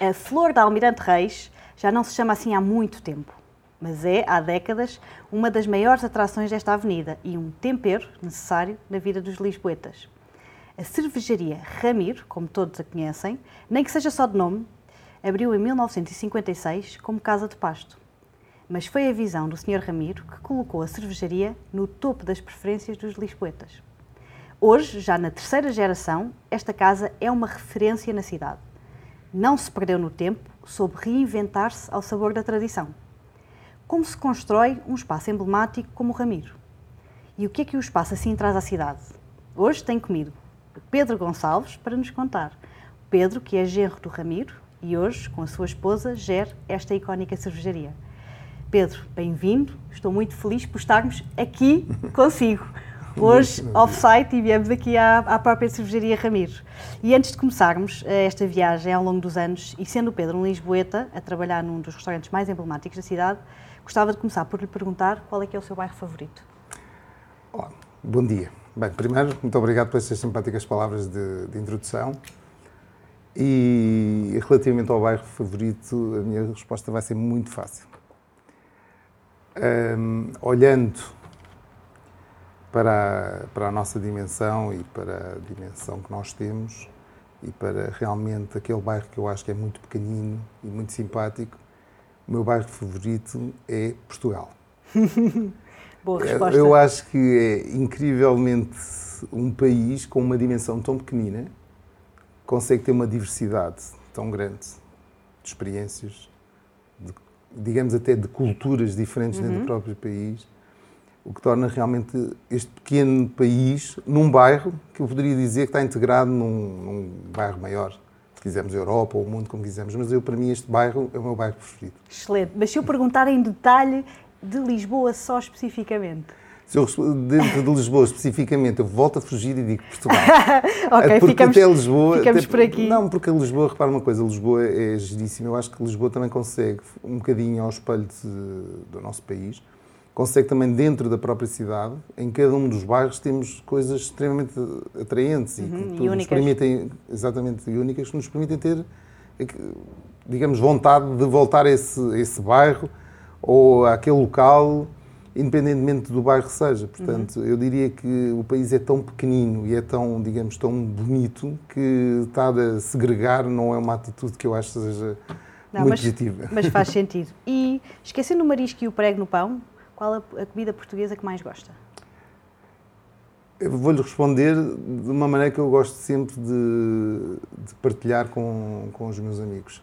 A Flor da Almirante Reis já não se chama assim há muito tempo, mas é, há décadas, uma das maiores atrações desta avenida e um tempero necessário na vida dos lisboetas. A cervejaria Ramiro, como todos a conhecem, nem que seja só de nome, abriu em 1956 como casa de pasto. Mas foi a visão do Sr. Ramiro que colocou a cervejaria no topo das preferências dos lisboetas. Hoje, já na terceira geração, esta casa é uma referência na cidade não se perdeu no tempo, soube reinventar-se ao sabor da tradição. Como se constrói um espaço emblemático como o Ramiro? E o que é que o espaço assim traz à cidade? Hoje tem comigo Pedro Gonçalves para nos contar. Pedro, que é genro do Ramiro e hoje, com a sua esposa, gera esta icónica cervejaria. Pedro, bem-vindo. Estou muito feliz por estarmos aqui consigo hoje off-site e viemos aqui à, à própria cervejaria Ramiro. E antes de começarmos eh, esta viagem ao longo dos anos, e sendo o Pedro um lisboeta, a trabalhar num dos restaurantes mais emblemáticos da cidade, gostava de começar por lhe perguntar qual é que é o seu bairro favorito. Olá, bom dia. Bem, primeiro, muito obrigado por estas simpáticas palavras de, de introdução. E relativamente ao bairro favorito, a minha resposta vai ser muito fácil. Um, olhando para a, para a nossa dimensão e para a dimensão que nós temos e para realmente aquele bairro que eu acho que é muito pequenino e muito simpático, o meu bairro favorito é Portugal. Boa resposta. Eu acho que é incrivelmente um país com uma dimensão tão pequenina consegue ter uma diversidade tão grande de experiências, de, digamos até de culturas diferentes uhum. dentro do uhum. próprio país o que torna realmente este pequeno país num bairro que eu poderia dizer que está integrado num, num bairro maior. Se quisermos Europa ou o mundo, como quisermos. Mas eu, para mim, este bairro é o meu bairro preferido. Excelente. Mas se eu perguntar em detalhe de Lisboa só especificamente? Se eu, dentro de Lisboa especificamente, eu volto a fugir e digo Portugal. ok, porque ficamos, até Lisboa, ficamos até, por aqui. Não, porque a Lisboa, repara uma coisa, Lisboa é giríssima. Eu acho que Lisboa também consegue um bocadinho ao espelho de, do nosso país consegue também dentro da própria cidade, em cada um dos bairros temos coisas extremamente atraentes uhum, e que nos permitem, exatamente, únicas, que nos permitem ter, digamos, vontade de voltar a esse, a esse bairro ou àquele local, independentemente do bairro que seja. Portanto, uhum. eu diria que o país é tão pequenino e é tão, digamos, tão bonito que estar a segregar não é uma atitude que eu acho que seja não, muito mas, positiva. Mas faz sentido. E esquecendo o marisco e o prego no pão, qual a, a comida portuguesa que mais gosta? Vou-lhe responder de uma maneira que eu gosto sempre de, de, partilhar com, com os meus amigos.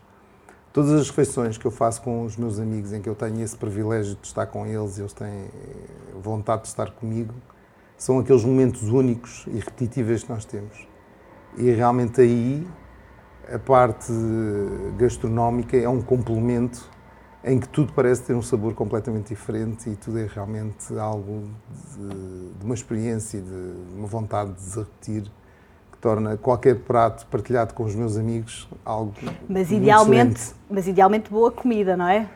Todas as refeições que eu faço com os meus amigos, em que eu tenho esse privilégio de estar com eles, eles têm vontade de estar comigo, são aqueles momentos únicos e repetitivos que nós temos. E realmente aí a parte gastronómica é um complemento em que tudo parece ter um sabor completamente diferente e tudo é realmente algo de, de uma experiência, de uma vontade de repetir, que torna qualquer prato partilhado com os meus amigos algo mas idealmente excelente. Mas idealmente boa comida, não é?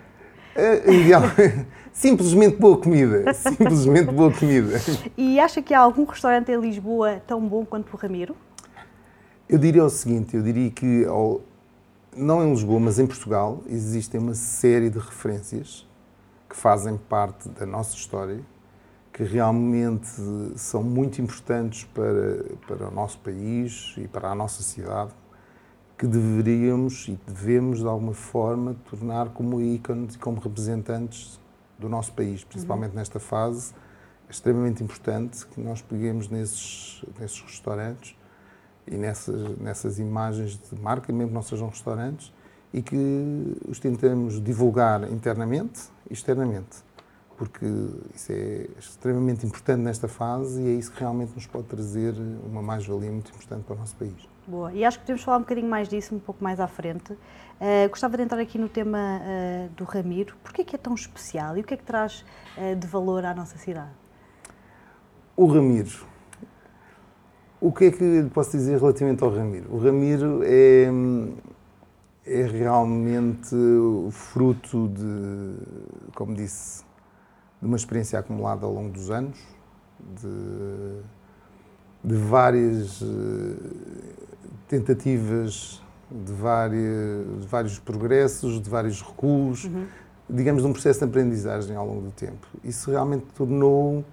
é ideal, simplesmente boa comida, simplesmente boa comida. E acha que há algum restaurante em Lisboa tão bom quanto o Ramiro? Eu diria o seguinte, eu diria que ao, não em Lisboa, mas em Portugal, existem uma série de referências que fazem parte da nossa história, que realmente são muito importantes para, para o nosso país e para a nossa cidade, que deveríamos e devemos, de alguma forma, tornar como ícones e como representantes do nosso país, principalmente uhum. nesta fase. É extremamente importante que nós peguemos nesses, nesses restaurantes e nessas, nessas imagens de marca, mesmo que não sejam restaurantes, e que os tentamos divulgar internamente e externamente, porque isso é extremamente importante nesta fase e é isso que realmente nos pode trazer uma mais-valia muito importante para o nosso país. Boa, e acho que podemos falar um bocadinho mais disso um pouco mais à frente. Uh, gostava de entrar aqui no tema uh, do Ramiro. Porquê é que é tão especial e o que é que traz uh, de valor à nossa cidade? O Ramiro o que é que lhe posso dizer relativamente ao Ramiro? O Ramiro é, é realmente o fruto de, como disse, de uma experiência acumulada ao longo dos anos, de, de várias eh, tentativas de vários, de vários progressos, de vários recuos, uhum. digamos, de um processo de aprendizagem ao longo do tempo. Isso realmente tornou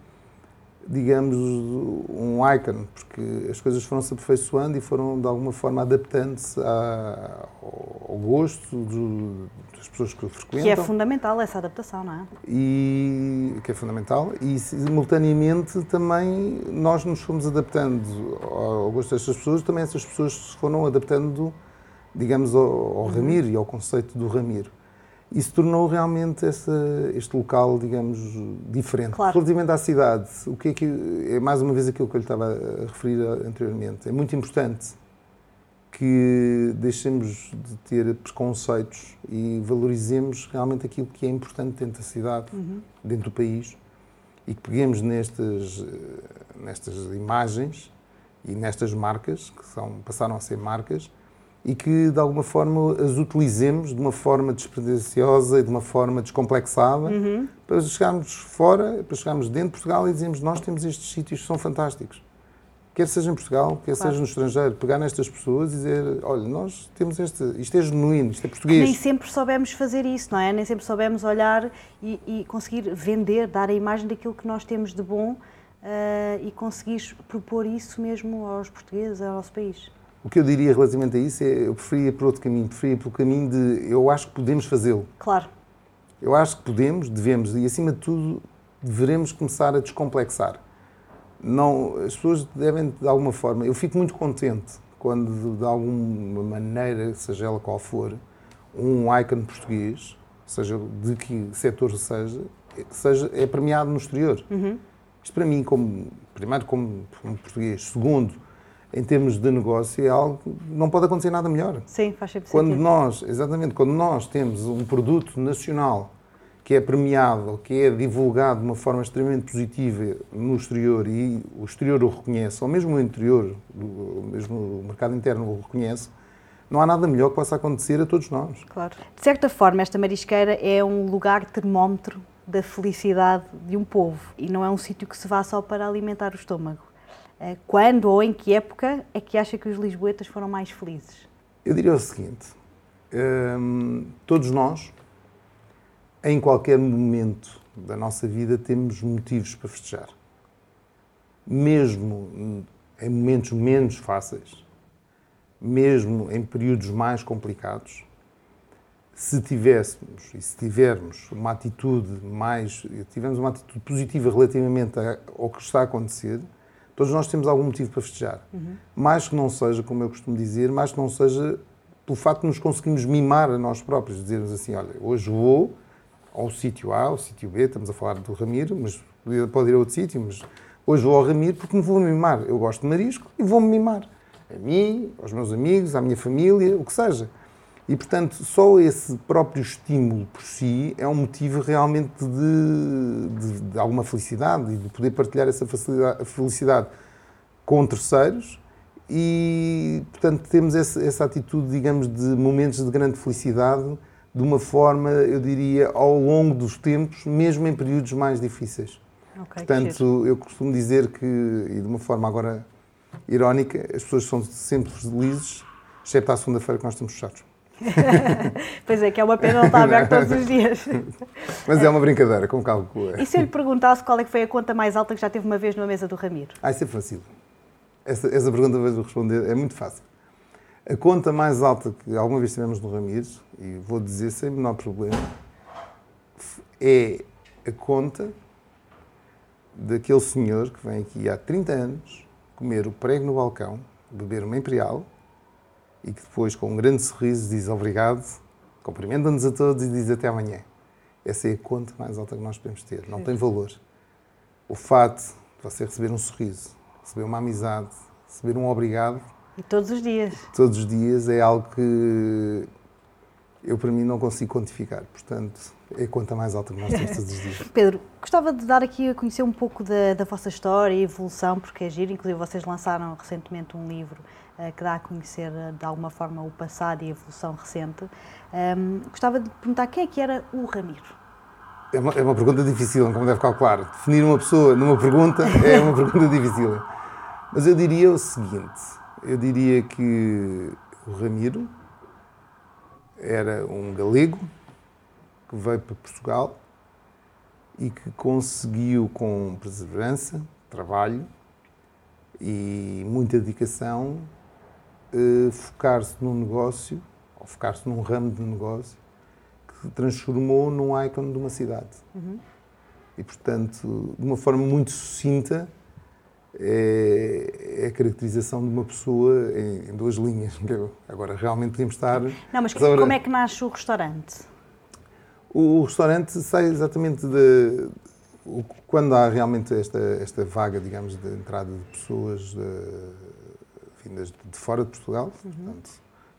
digamos, um icon, porque as coisas foram se aperfeiçoando e foram, de alguma forma, adaptando-se ao gosto do, das pessoas que o frequentam. Que é fundamental essa adaptação, não é? E, que é fundamental. E, simultaneamente, também nós nos fomos adaptando ao gosto destas pessoas, também essas pessoas se foram adaptando, digamos, ao, ao uhum. Ramiro e ao conceito do Ramiro. Isso tornou realmente essa, este local, digamos, diferente. Claro. Relativamente à cidade, o que é que é mais uma vez aquilo que eu lhe estava a referir anteriormente. É muito importante que deixemos de ter preconceitos e valorizemos realmente aquilo que é importante dentro da cidade, uhum. dentro do país, e que peguemos nestas, nestas imagens e nestas marcas, que são, passaram a ser marcas, e que de alguma forma as utilizemos de uma forma despretensiosa e de uma forma descomplexada uhum. para chegarmos fora, para chegarmos dentro de Portugal e dizermos nós temos estes sítios que são fantásticos. Quer seja em Portugal, quer claro. seja no estrangeiro, pegar nestas pessoas e dizer, olha, nós temos este, isto é genuíno, isto é português. Nem sempre soubemos fazer isso, não é? Nem sempre soubemos olhar e, e conseguir vender, dar a imagem daquilo que nós temos de bom uh, e conseguir propor isso mesmo aos portugueses, ao nosso país. O que eu diria relativamente a isso é eu preferia por outro caminho, preferia pelo caminho de eu acho que podemos fazê-lo. Claro. Eu acho que podemos, devemos e acima de tudo devemos começar a descomplexar. Não, as pessoas devem de alguma forma, eu fico muito contente quando de alguma maneira, seja ela qual for, um icon português, seja de que setor seja, seja é premiado no exterior. Uhum. Isto para mim, como, primeiro como, como português, segundo, em termos de negócio, é algo não pode acontecer nada melhor. Sim, faz sempre quando sentido. nós, exatamente, quando nós temos um produto nacional que é premiado, que é divulgado de uma forma extremamente positiva no exterior e o exterior o reconhece, ou mesmo o interior, mesmo o mercado interno o reconhece, não há nada melhor que possa acontecer a todos nós. Claro. De certa forma, esta marisqueira é um lugar termómetro da felicidade de um povo e não é um sítio que se vá só para alimentar o estômago. Eh, quando ou em que época é que acha que os lisboetas foram mais felizes? Eu diria o seguinte: hum, todos nós, em qualquer momento da nossa vida, temos motivos para festejar. Mesmo em momentos menos fáceis, mesmo em períodos mais complicados, se tivéssemos e se tivermos uma atitude mais, tivermos uma atitude positiva relativamente ao que está a acontecer, Todos nós temos algum motivo para festejar. Uhum. Mais que não seja, como eu costumo dizer, mais que não seja pelo facto de nos conseguirmos mimar a nós próprios, dizermos assim, olha, hoje vou ao sítio A, ao sítio B, estamos a falar do Ramiro, mas pode ir a outro sítio, mas hoje vou ao Ramiro porque me vou mimar. Eu gosto de marisco e vou-me mimar. A mim, aos meus amigos, à minha família, o que seja. E, portanto, só esse próprio estímulo por si é um motivo realmente de, de, de alguma felicidade e de poder partilhar essa felicidade com terceiros. E, portanto, temos essa, essa atitude, digamos, de momentos de grande felicidade de uma forma, eu diria, ao longo dos tempos, mesmo em períodos mais difíceis. Okay, Portanto, eu costumo dizer que, e de uma forma agora irónica, as pessoas são sempre felizes, exceto à segunda-feira que nós estamos fechados. pois é, que é uma pena não estar aberto todos os dias. Mas é uma brincadeira, com cálculo. E se eu lhe perguntasse qual é que foi a conta mais alta que já teve uma vez numa mesa do Ramiro? Ah, isso é fácil. Essa, essa pergunta vou responder, é muito fácil. A conta mais alta que alguma vez tivemos no Ramiro, e vou dizer sem menor problema, é a conta daquele senhor que vem aqui há 30 anos comer o prego no balcão, beber uma imperial e que depois, com um grande sorriso, diz obrigado, cumprimenta-nos a todos e diz até amanhã. Essa é a conta mais alta que nós podemos ter. Não tem valor. O fato de você receber um sorriso, receber uma amizade, receber um obrigado. E todos os dias. Todos os dias é algo que eu, para mim, não consigo quantificar. Portanto, é a conta mais alta que nós temos todos os dias. Pedro, gostava de dar aqui a conhecer um pouco da, da vossa história e evolução, porque é giro. Inclusive, vocês lançaram recentemente um livro que dá a conhecer, uh, de alguma forma, o passado e a evolução recente. Um, gostava de perguntar quem é que era o Ramiro? É uma, é uma pergunta difícil, como deve calcular. Definir uma pessoa numa pergunta é uma pergunta difícil. Mas eu diria o seguinte: eu diria que o Ramiro era um galego que veio para Portugal e que conseguiu, com perseverança, trabalho e muita dedicação, eh, focar-se num negócio, ou focar-se num ramo de negócio, que transformou num ícone de uma cidade. Uhum. E, portanto, de uma forma muito sucinta, é, é, a caracterização de uma pessoa em, em duas linhas. Agora, realmente podemos estar. Não, mas como é que nasce o restaurante? O, o restaurante sai exatamente de. Quando há realmente esta, esta vaga, digamos, de entrada de pessoas de, vindas de fora de Portugal, uhum. portanto,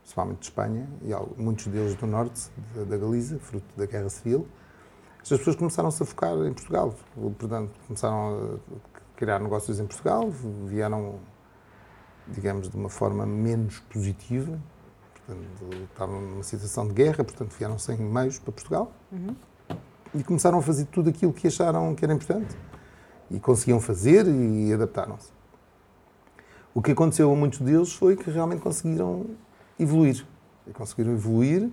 principalmente de Espanha, e muitos deles do norte, da, Galiza, fruto da Guerra Civil, estas pessoas começaram-se a focar em Portugal. Portanto, começaram a criar negócios em Portugal, vieram, digamos, de uma forma menos positiva, portanto, estavam numa situação de guerra, portanto, vieram sem meios para Portugal uhum. e começaram a fazer tudo aquilo que acharam que era importante e conseguiam fazer e adaptaram-se. O que aconteceu a muitos deles foi que realmente conseguiram evoluir. E conseguiram evoluir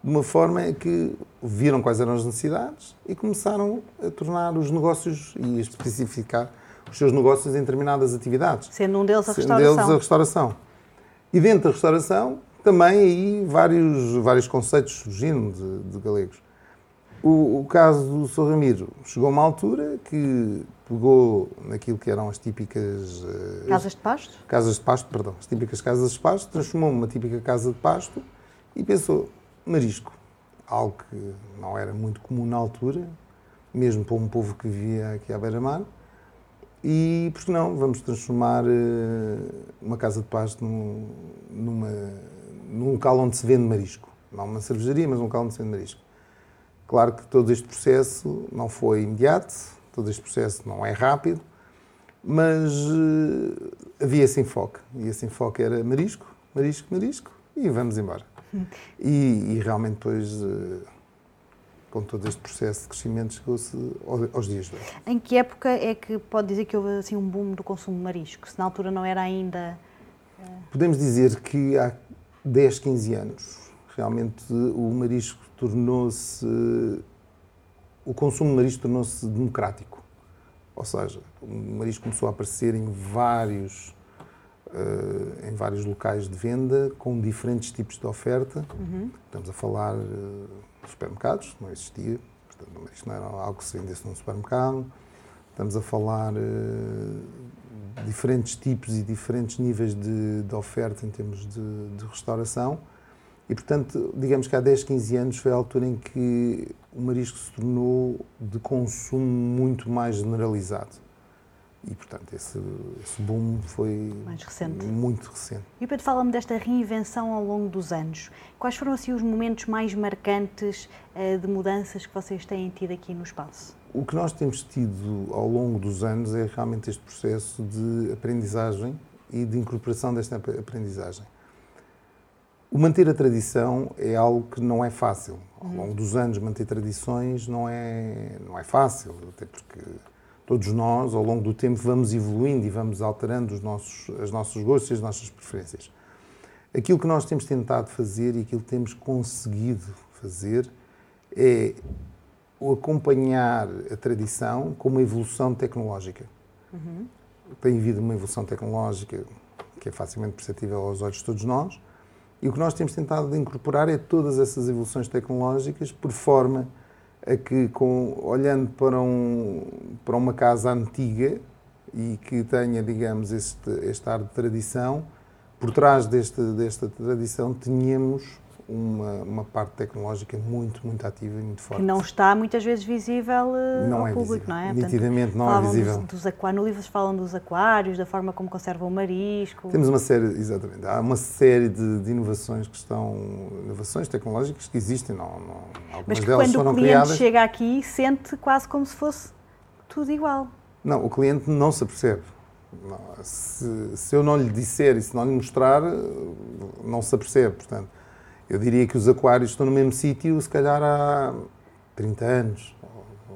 de uma forma que viram quais eram as necessidades e começaram a tornar os negócios e a especificar os seus negócios em determinadas atividades. Sendo um deles a Sendo restauração. deles a restauração. E dentro da restauração, também aí vários, vários conceitos surgindo de, de galegos. O, o, caso do Sr. Ramiro chegou a uma altura que pegou naquilo que eram as típicas... Eh, casas de pasto? Casas de pasto, perdão. As típicas casas de pasto, transformou uma típica casa de pasto e pensou, marisco. Algo que não era muito comum na altura, mesmo para um povo que vivia aqui à beira-mar. E, por que não, vamos transformar uh, uma casa de pasto num, numa, num local onde se vende marisco. Não uma cervejaria, mas um local onde se vende marisco. Claro que todo este processo não foi imediato, todo este processo não é rápido, mas uh, havia esse enfoque. E esse enfoque era marisco, marisco, marisco, e vamos embora. E, e realmente depois... Uh, com todo este processo de crescimento, chegou-se aos dias de hoje. Em que época é que pode dizer que houve assim, um boom do consumo de marisco? Se na altura não era ainda. Eh, Podemos dizer que há 10, 15 anos, realmente o marisco tornou-se. O consumo de marisco tornou-se democrático. Ou seja, o marisco começou a aparecer em vários. Uh, em vários locais de venda com diferentes tipos de oferta. Uhum. Estamos a falar uh, supermercados, não existia, portanto, isto não era algo que se vendesse num supermercado. Estamos a falar uh, diferentes tipos e diferentes níveis de, de oferta em termos de, de, restauração. E, portanto, digamos que há 10, 15 anos foi a altura em que o marisco se tornou de consumo muito mais generalizado. E, portanto, esse, esse boom foi recente. muito recente. E Pedro, fala-me desta reinvenção ao longo dos anos. Quais foram assim, os momentos mais marcantes uh, de mudanças que vocês têm tido aqui no espaço? O que nós temos tido ao longo dos anos é realmente este processo de aprendizagem e de incorporação desta aprendizagem. O manter a tradição é algo que não é fácil. Ao longo dos anos, manter tradições não é, não é fácil, até porque todos nós, ao longo do tempo, vamos evoluindo e vamos alterando os nossos, os nossos gostos e as nossas preferências. Aquilo que nós temos tentado fazer e aquilo que temos conseguido fazer é acompanhar a tradição com uma evolução tecnológica. Uhum. Tem havido uma evolução tecnológica que é facilmente perceptível aos olhos de todos nós, e o que nós temos tentado incorporar é todas essas evoluções tecnológicas por forma a que, com, olhando para, um, para uma casa antiga e que tenha, digamos, este, este ar de tradição, por trás deste, desta tradição tínhamos uma, uma parte tecnológica muito, muito ativa e muito forte. Que não está muitas vezes visível não ao é público, visível. não é? Nitidamente Portanto, não é visível. Dos, dos no livro falam dos aquários, da forma como conservam o marisco. Temos uma série, exatamente, há uma série de, de inovações que estão, inovações tecnológicas que existem, não, não, algumas Mas que delas quando o cliente criadas. chega aqui sente quase como se fosse tudo igual. Não, o cliente não se apercebe. Se, se eu não lhe disser e se não lhe mostrar, não se apercebe, portanto eu diria que os aquários estão no mesmo sítio, se calhar há 30 anos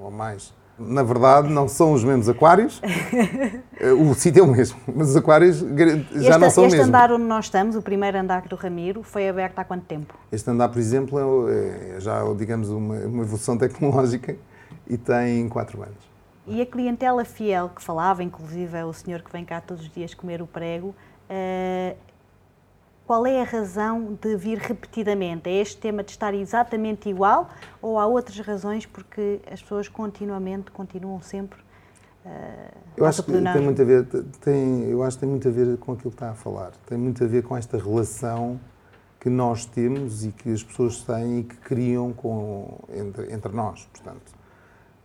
ou mais. na verdade, não são os mesmos aquários. o sítio é o mesmo, mas os aquários já este, não são este mesmo. Este andar onde nós estamos, o primeiro andar do Ramiro, foi aberto há quanto tempo? Este andar, por exemplo, é, é já, digamos, uma, uma evolução tecnológica e tem 4 anos. E a clientela fiel que falava, inclusive é o senhor que vem cá todos os dias comer o prego, uh, qual é a razão de vir repetidamente? É este tema de estar exatamente igual ou há outras razões porque as pessoas continuamente continuam sempre uh, eu acho que tem muito a ver tem eu acho que tem muito a ver com aquilo que está a falar tem muito a ver com esta relação que nós temos e que as pessoas têm e que criam com entre, entre nós portanto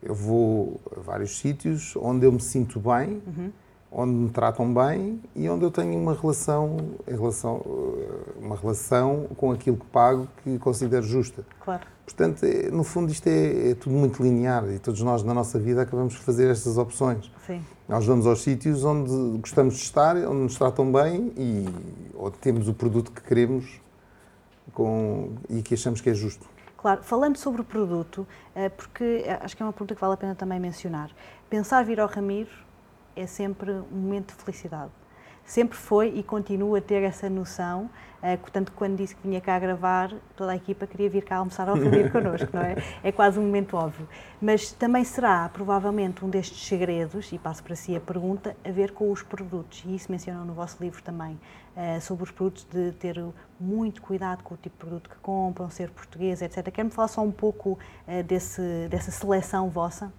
eu vou a vários sítios onde eu me sinto bem, uhum. Onde me tratam bem e onde eu tenho uma relação, relação, eh, uma relação com aquilo que pago que considero justa. Claro. Portanto, é, no fundo, isto é, é, tudo muito linear e todos nós, na nossa vida, acabamos por fazer estas opções. Sim. Nós vamos aos sítios onde gostamos de estar, onde nos tratam bem e onde temos o produto que queremos com, e que achamos que é justo. Claro, falando sobre o produto, eh, porque eh, acho que é uma pergunta que vale a pena também mencionar. Pensar vir ao Ramiro é sempre um momento de felicidade. Sempre foi e continua a ter essa noção. Eh, portanto, quando disse que vinha cá gravar, toda a equipa queria vir cá almoçar ao Ramiro connosco, não é? É quase um momento óbvio. Mas também será, provavelmente, um destes segredos, e passo para si a pergunta, a ver com os produtos. E isso mencionam no vosso livro também. Eh, sobre os produtos, de ter muito cuidado com o tipo de produto que compram, ser português, etc. Quer-me falar só um pouco uh, desse, dessa seleção vossa?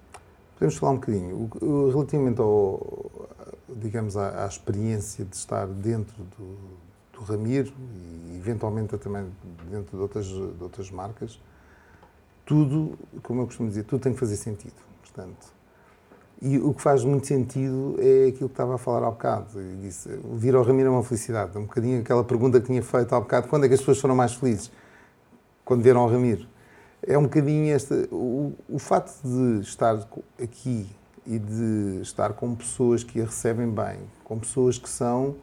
Podemos falar um bocadinho. Relativamente ao, digamos, à, à, experiência de estar dentro do, do Ramiro e eventualmente também dentro de outras, de outras marcas, tudo, como eu costumo dizer, tudo tem que fazer sentido. Portanto, e o que faz muito sentido é aquilo que estava a falar há bocado. Disse, vir ao Ramiro é uma felicidade. Um bocadinho aquela pergunta que tinha feito há bocado, quando é que as pessoas foram mais felizes? Quando vieram ao Ramiro. É um bocadinho esta... O, o facto de estar aqui e de estar com pessoas que a recebem bem, com pessoas que são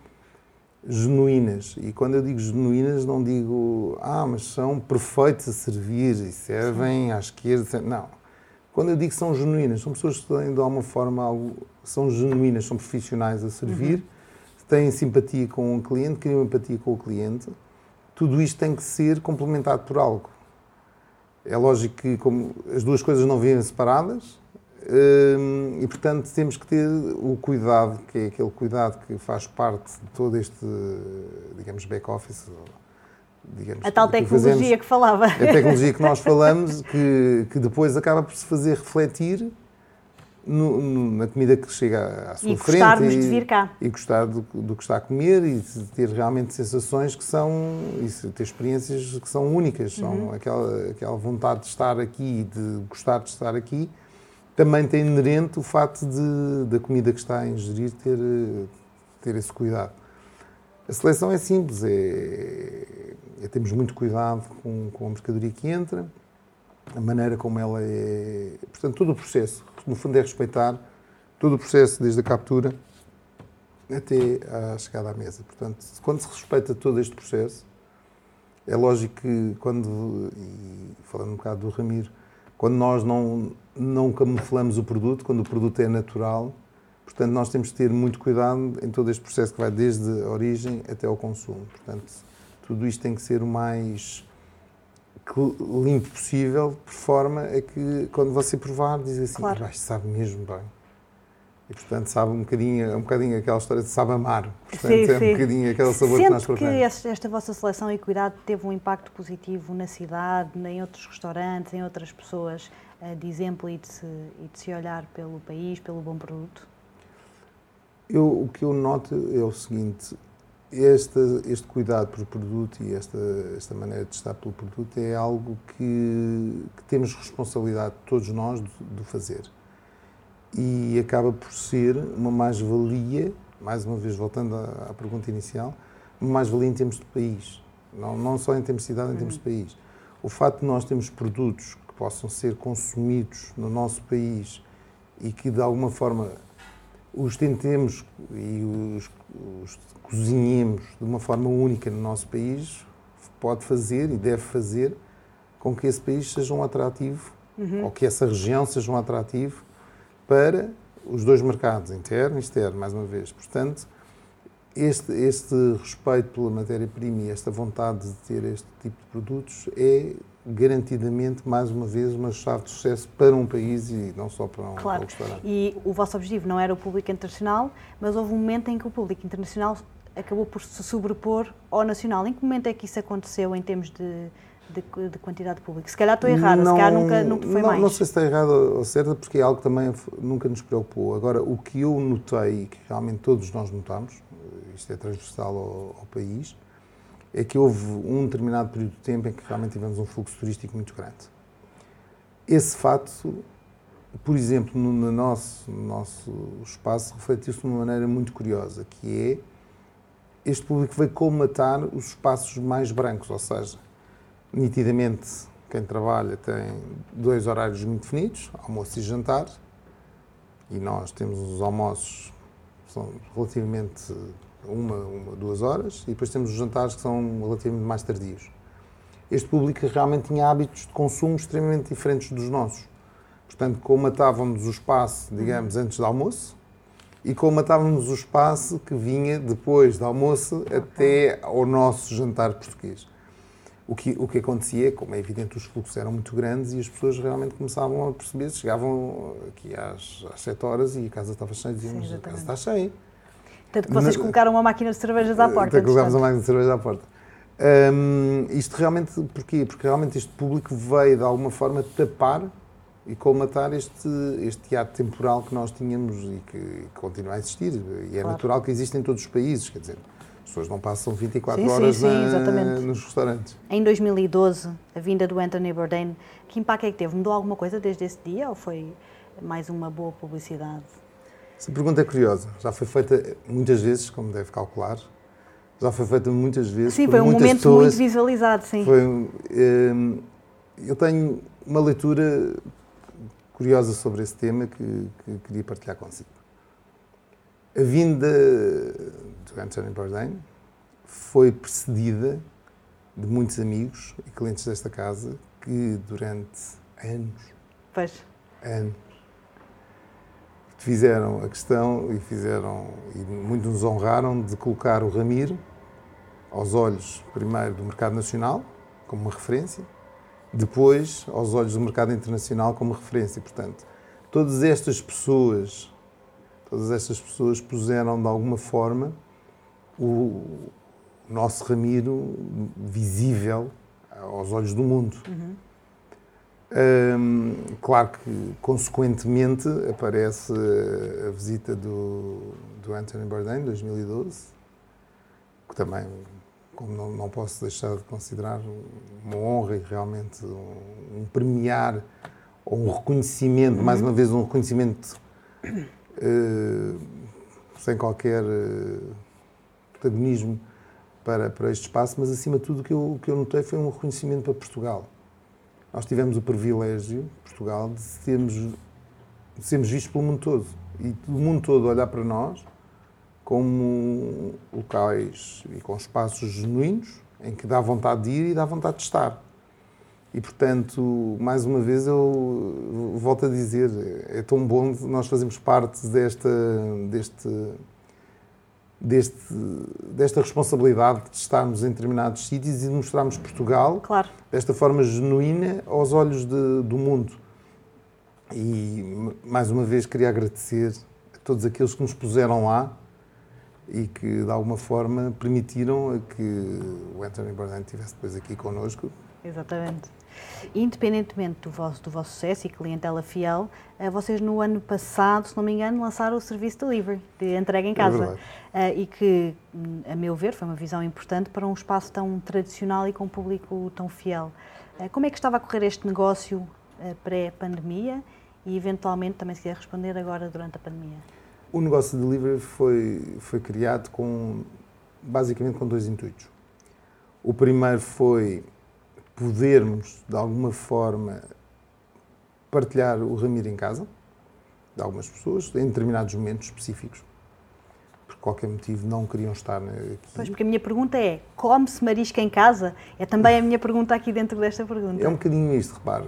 genuínas. E quando eu digo genuínas, não digo, ah, mas são perfeitos a servir e servem à esquerda. Não quando eu digo que são genuínas, são pessoas que têm de alguma forma algo, são genuínas, são profissionais a servir, uhum. têm simpatia com o cliente, criam empatia com o cliente. Tudo isto tem que ser complementado por algo. É lógico que como as duas coisas não vêm separadas hum, e, portanto, temos que ter o cuidado, que é aquele cuidado que faz parte de todo este, digamos, back-office, digamos, a tal tecnologia que, fazemos, que falava. A tecnologia que nós falamos, que, que depois acaba por se fazer refletir no, no, na comida que chega à sua e frente. E de vir cá. E gostar do, do, que está a comer e ter realmente sensações que são, e ter experiências que são únicas. São uhum. aquela, aquela vontade de estar aqui, de gostar de estar aqui. Também tem inerente o facto de, da comida que está a ingerir ter, ter esse cuidado. A seleção é simples, é, é, temos muito cuidado com, com a mercadoria que entra, a maneira como ela é. Portanto, todo o processo, no fundo, é respeitar todo o processo, desde a captura até à chegada à mesa. Portanto, quando se respeita todo este processo, é lógico que quando, e falando um bocado do Ramiro, quando nós não, não camuflamos o produto, quando o produto é natural, portanto, nós temos de ter muito cuidado em todo este processo que vai desde a origem até ao consumo. Portanto, tudo isto tem que ser o mais limpo possível, por forma a que quando você provar, diz assim, claro. sabe mesmo bem. E, portanto, sabe um bocadinho, é um bocadinho aquela história de sabe amar. Portanto, sim, é um bocadinho aquele sabor Sente que nós procuramos. que esta vossa seleção e cuidado teve um impacto positivo na cidade, em outros restaurantes, em outras pessoas, eh, de exemplo e de se, e de se olhar pelo país, pelo bom produto? Eu, o que eu noto é o seguinte, este, este cuidado pelo produto e esta, esta maneira de estar pelo produto é algo que, que temos responsabilidade, todos nós, de, de fazer. E acaba por ser uma mais-valia, mais uma vez voltando à, à pergunta inicial, uma mais-valia em termos de país. Não, não só em termos de cidade, em termos de uhum. país. O facto de nós termos produtos que possam ser consumidos no nosso país e que de alguma forma os tentemos e os, os cozinhemos de uma forma única no nosso país, pode fazer e deve fazer com que esse país seja um atrativo, uhum. ou que essa região seja um atrativo, para os dois mercados, interno e externo, mais uma vez. Portanto, este, este respeito pela matéria-prima e esta vontade de ter este tipo de produtos é garantidamente, mais uma vez, uma chave de sucesso para um país e não só para um, claro. para um restaurante. E o vosso objetivo não era o público internacional, mas houve um momento em que o público internacional acabou por se sobrepor ao nacional. Em que momento é que isso aconteceu em termos de, de, de quantidade de público? Se calhar estou errada, não, se calhar nunca, nunca foi não, mais. Não sei se está errado ou certo, porque é algo que também nunca nos preocupou. Agora, o que eu notei, e que realmente todos nós notamos, isto é transversal ao, ao país, é que houve um determinado período de tempo em que realmente tivemos um fluxo turístico muito grande. Esse fato, por exemplo, no, nosso, no nosso espaço, refletiu-se de uma maneira muito curiosa, que é este público veio colmatar os espaços mais brancos, ou seja, nitidamente quem trabalha tem dois horários muito definidos, almoço e jantar, e nós temos os almoços são relativamente uma, uma, duas horas, e depois temos os jantares que são relativamente mais tardios. Este público realmente tinha hábitos de consumo extremamente diferentes dos nossos. Portanto, comatávamos o espaço, digamos, antes do almoço, e comatávamos o espaço que vinha depois do almoço okay. até ao nosso jantar português. O que, o que acontecia, como é evidente, os fluxos eram muito grandes e as pessoas realmente começavam a perceber, chegavam aqui às, às 7 horas e a casa estava cheia, dizíamos, a casa está cheia. Tanto que vocês colocaram uma máquina de cervejas à porta. Até colocámos uma máquina de cerveja à porta. Um, isto realmente, porquê? Porque realmente este público veio de alguma forma tapar e colmatar este, este teatro temporal que nós tínhamos e que, continua a existir. E é claro. natural que exista em todos os países, quer dizer, as pessoas não passam 24 sim, horas sim, na, nos restaurantes. Em 2012, a vinda do Anthony Bourdain, que impacto é que teve? Mudou alguma coisa desde esse dia ou foi mais uma boa publicidade? Essa pergunta é curiosa. Já foi feita muitas vezes, como deve calcular. Já foi feita muitas vezes. Sim, foi um momento pessoas. muito visualizado, sim. Foi, um, eu tenho uma leitura curiosa sobre esse tema que, que queria partilhar consigo. A vinda do Anthony Bourdain foi precedida de muitos amigos e clientes desta casa que durante anos, pois. anos, fizeram a questão e fizeram e muito nos honraram de colocar o Ramiro aos olhos primeiro do mercado nacional como uma referência, depois aos olhos do mercado internacional como referência. Portanto, todas estas pessoas, todas estas pessoas puseram de alguma forma o nosso Ramiro visível aos olhos do mundo. Uhum claro que, consequentemente, aparece a visita do, do Anthony Bourdain, em 2012, que também, como não, não, posso deixar de considerar uma honra e realmente um, um premiar ou um reconhecimento, mais uma vez um reconhecimento uh, sem qualquer uh, protagonismo para, para este espaço, mas acima de tudo o que eu, o que eu notei foi um reconhecimento para Portugal nós tivemos o privilégio, Portugal, de sermos, de sermos vistos pelo mundo todo. E o mundo todo olhar para nós como locais e com espaços genuínos em que dá vontade de ir e dá vontade de estar. E, portanto, mais uma vez eu volto a dizer, é tão bom nós fazermos parte desta, deste deste, desta responsabilidade de estarmos em determinados sítios e de mostrarmos Portugal claro. desta forma genuína aos olhos de, do mundo. E, mais uma vez, queria agradecer a todos aqueles que nos puseram lá e que, de alguma forma, permitiram que o Anthony Bourdain estivesse depois aqui connosco. Exatamente. Independentemente do vosso, do vosso sucesso e clientela fiel, eh, vocês no ano passado, se não me engano, lançaram o serviço delivery, de entrega em é casa. É e que, hum, a meu ver, foi uma visão importante para um espaço tão tradicional e com um público tão fiel. Eh, como é que estava a correr este negócio pré-pandemia e, eventualmente, também se quer responder agora durante a pandemia? O negócio de delivery foi, foi criado com, basicamente com dois intuitos. O primeiro foi podermos, de alguma forma, partilhar o Ramiro em casa, de algumas pessoas, em determinados momentos específicos. Por qualquer motivo não queriam estar aqui. Pois, porque a minha pergunta é: come-se marisco em casa? É também a minha pergunta aqui dentro desta pergunta. É um bocadinho isto, repare.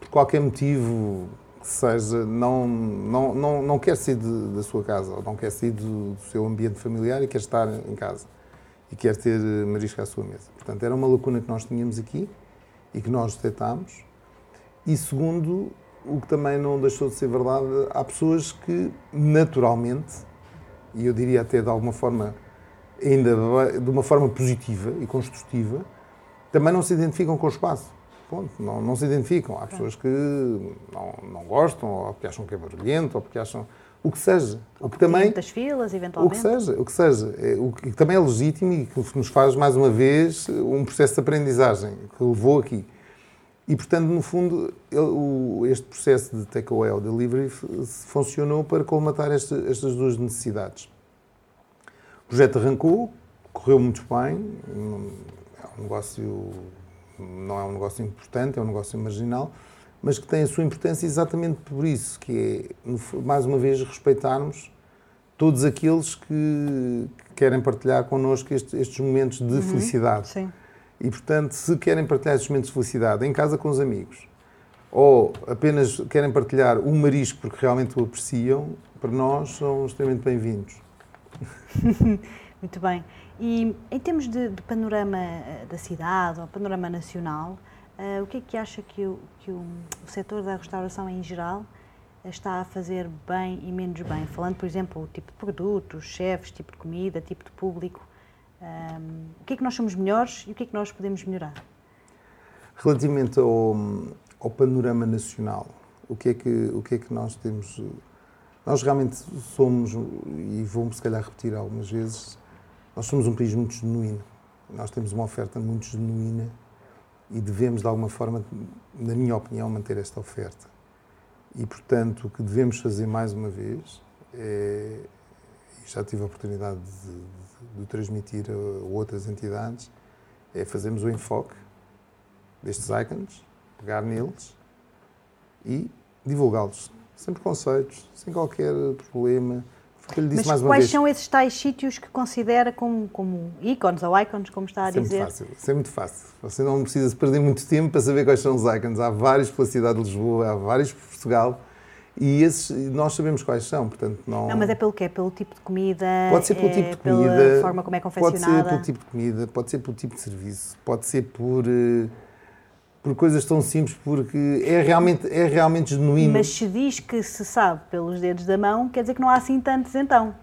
Por qualquer motivo, que seja, não, não, não, não quer sair de, da sua casa, ou não quer sair do, do, seu ambiente familiar e quer estar em casa. E quer ter eh, marisco à sua mesa. Portanto, era uma lacuna que nós tínhamos aqui e que nós detectámos. E segundo, o que também não deixou de ser verdade, há pessoas que naturalmente, e eu diria até de alguma forma, ainda de uma forma positiva e construtiva, também não se identificam com o espaço ponto, não, não se identificam. Há pessoas que não, não gostam, ou porque acham que é barulhento, ou porque acham o que seja. O que também muitas filas, eventualmente. O que seja, o que seja, é, o que também é legítimo e que nos faz mais uma vez um processo de aprendizagem que levou aqui. E portanto, no fundo, este processo de takeaway ou delivery funcionou para colmatar esta, estas duas necessidades. O projeto arrancou, correu muito bem, é um negócio não é um negócio importante, é um negócio marginal, mas que tem a sua importância exatamente por isso, que é, mais uma vez, respeitarmos todos aqueles que querem partilhar connosco estes, estes momentos de uhum, felicidade. Sim. E, portanto, se querem partilhar estes momentos de felicidade em casa com os amigos, ou apenas querem partilhar o marisco porque realmente o apreciam, para nós são extremamente bem-vindos. Muito bem. E em termos de, de panorama eh, da cidade ou panorama nacional, uh, o que é que acha que, o, que o, o setor da restauração em geral está a fazer bem e menos bem? Falando, por exemplo, o tipo de produtos, chefes, tipo de comida, tipo de público. Um, ehm, o que é que nós somos melhores e o que é que nós podemos melhorar? Relativamente ao, ao panorama nacional, o que, é que, o que é que nós temos? Nós realmente somos, e vou se calhar repetir algumas vezes, nós somos um país muito genuíno. Nós temos uma oferta muito genuína e devemos, de alguma forma, na minha opinião, manter esta oferta. E, portanto, o que devemos fazer mais uma vez é, já tive a oportunidade de, de, de transmitir a outras entidades, é fazermos o enfoque destes icons, pegar neles e divulgá-los, sem preconceitos, sem qualquer problema, mas quais vez. são esses tais sítios que considera como, como ícones ou icons, como está a isso dizer? É muito fácil, isso é muito fácil. Você não precisa perder muito tempo para saber quais são os icons. Há vários pela cidade de Lisboa, há vários por Portugal. E esses, nós sabemos quais são, portanto não... Não, mas é pelo quê? Pelo tipo de comida? Pode ser pelo é tipo de comida. Pela forma como é confeccionada? Pode ser pelo tipo de comida, pode ser pelo tipo de serviço, pode ser por... Uh, por coisas tão simples, porque é realmente, é realmente genuíno. Mas se diz que se sabe pelos dedos da mão, quer dizer que não há assim tantos então.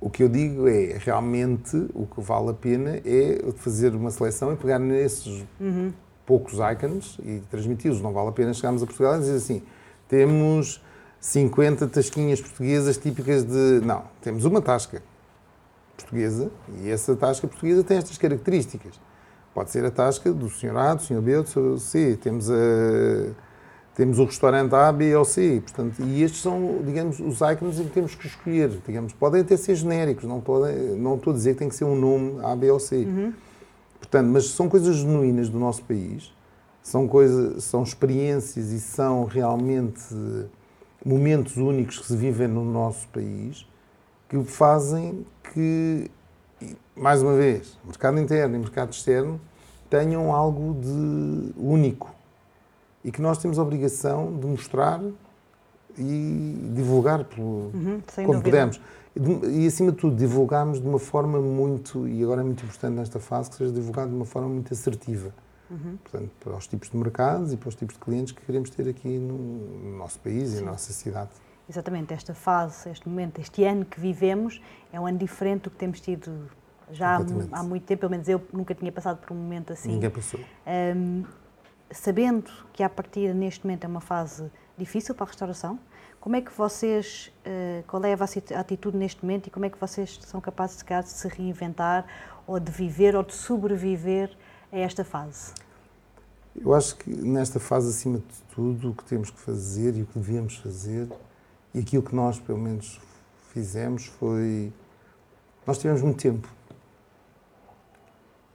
O que eu digo é, realmente, o que vale a pena é fazer uma seleção e pegar nesses uhum. poucos icons e transmiti-los. Não vale a pena chegarmos a Portugal e dizer assim, temos 50 tasquinhas portuguesas típicas de... Não, temos uma tasca portuguesa e essa tasca portuguesa tem estas características Pode ser a tasca do senhor A, do senhor B do senhor C. Temos, a, temos o restaurante A, B ou C. Portanto, e estes são, digamos, os ícones em que temos que escolher. Digamos, podem até ser genéricos, não, podem, não estou a dizer que tem que ser um nome A, B ou C. Uhum. Portanto, mas são coisas genuínas do nosso país, são, coisas, são experiências e são realmente momentos únicos que se vivem no nosso país que fazem que mais uma vez, mercado interno e mercado externo tenham algo de único e que nós temos a obrigação de mostrar e divulgar pelo, uhum, como dúvida. pudermos. E, acima de tudo, divulgarmos de uma forma muito, e agora é muito importante nesta fase, que seja divulgado de uma forma muito assertiva. Uhum. Portanto, para os tipos de mercados e para os tipos de clientes que queremos ter aqui no, no nosso país Sim. e na nossa cidade. Exatamente, esta fase, este momento, este ano que vivemos é um ano diferente do que temos tido já há, há, muito tempo, pelo menos eu nunca tinha passado por um momento assim. Ninguém passou. Um, sabendo que a partir neste momento é uma fase difícil para a restauração, como é que vocês, uh, qual é a vossa atitude neste momento e como é que vocês são capazes de, de se reinventar ou de viver ou de sobreviver a esta fase? Eu acho que nesta fase, acima de tudo, o que temos que fazer e o que devíamos fazer, e aquilo que nós, pelo menos, fizemos foi. Nós tivemos muito tempo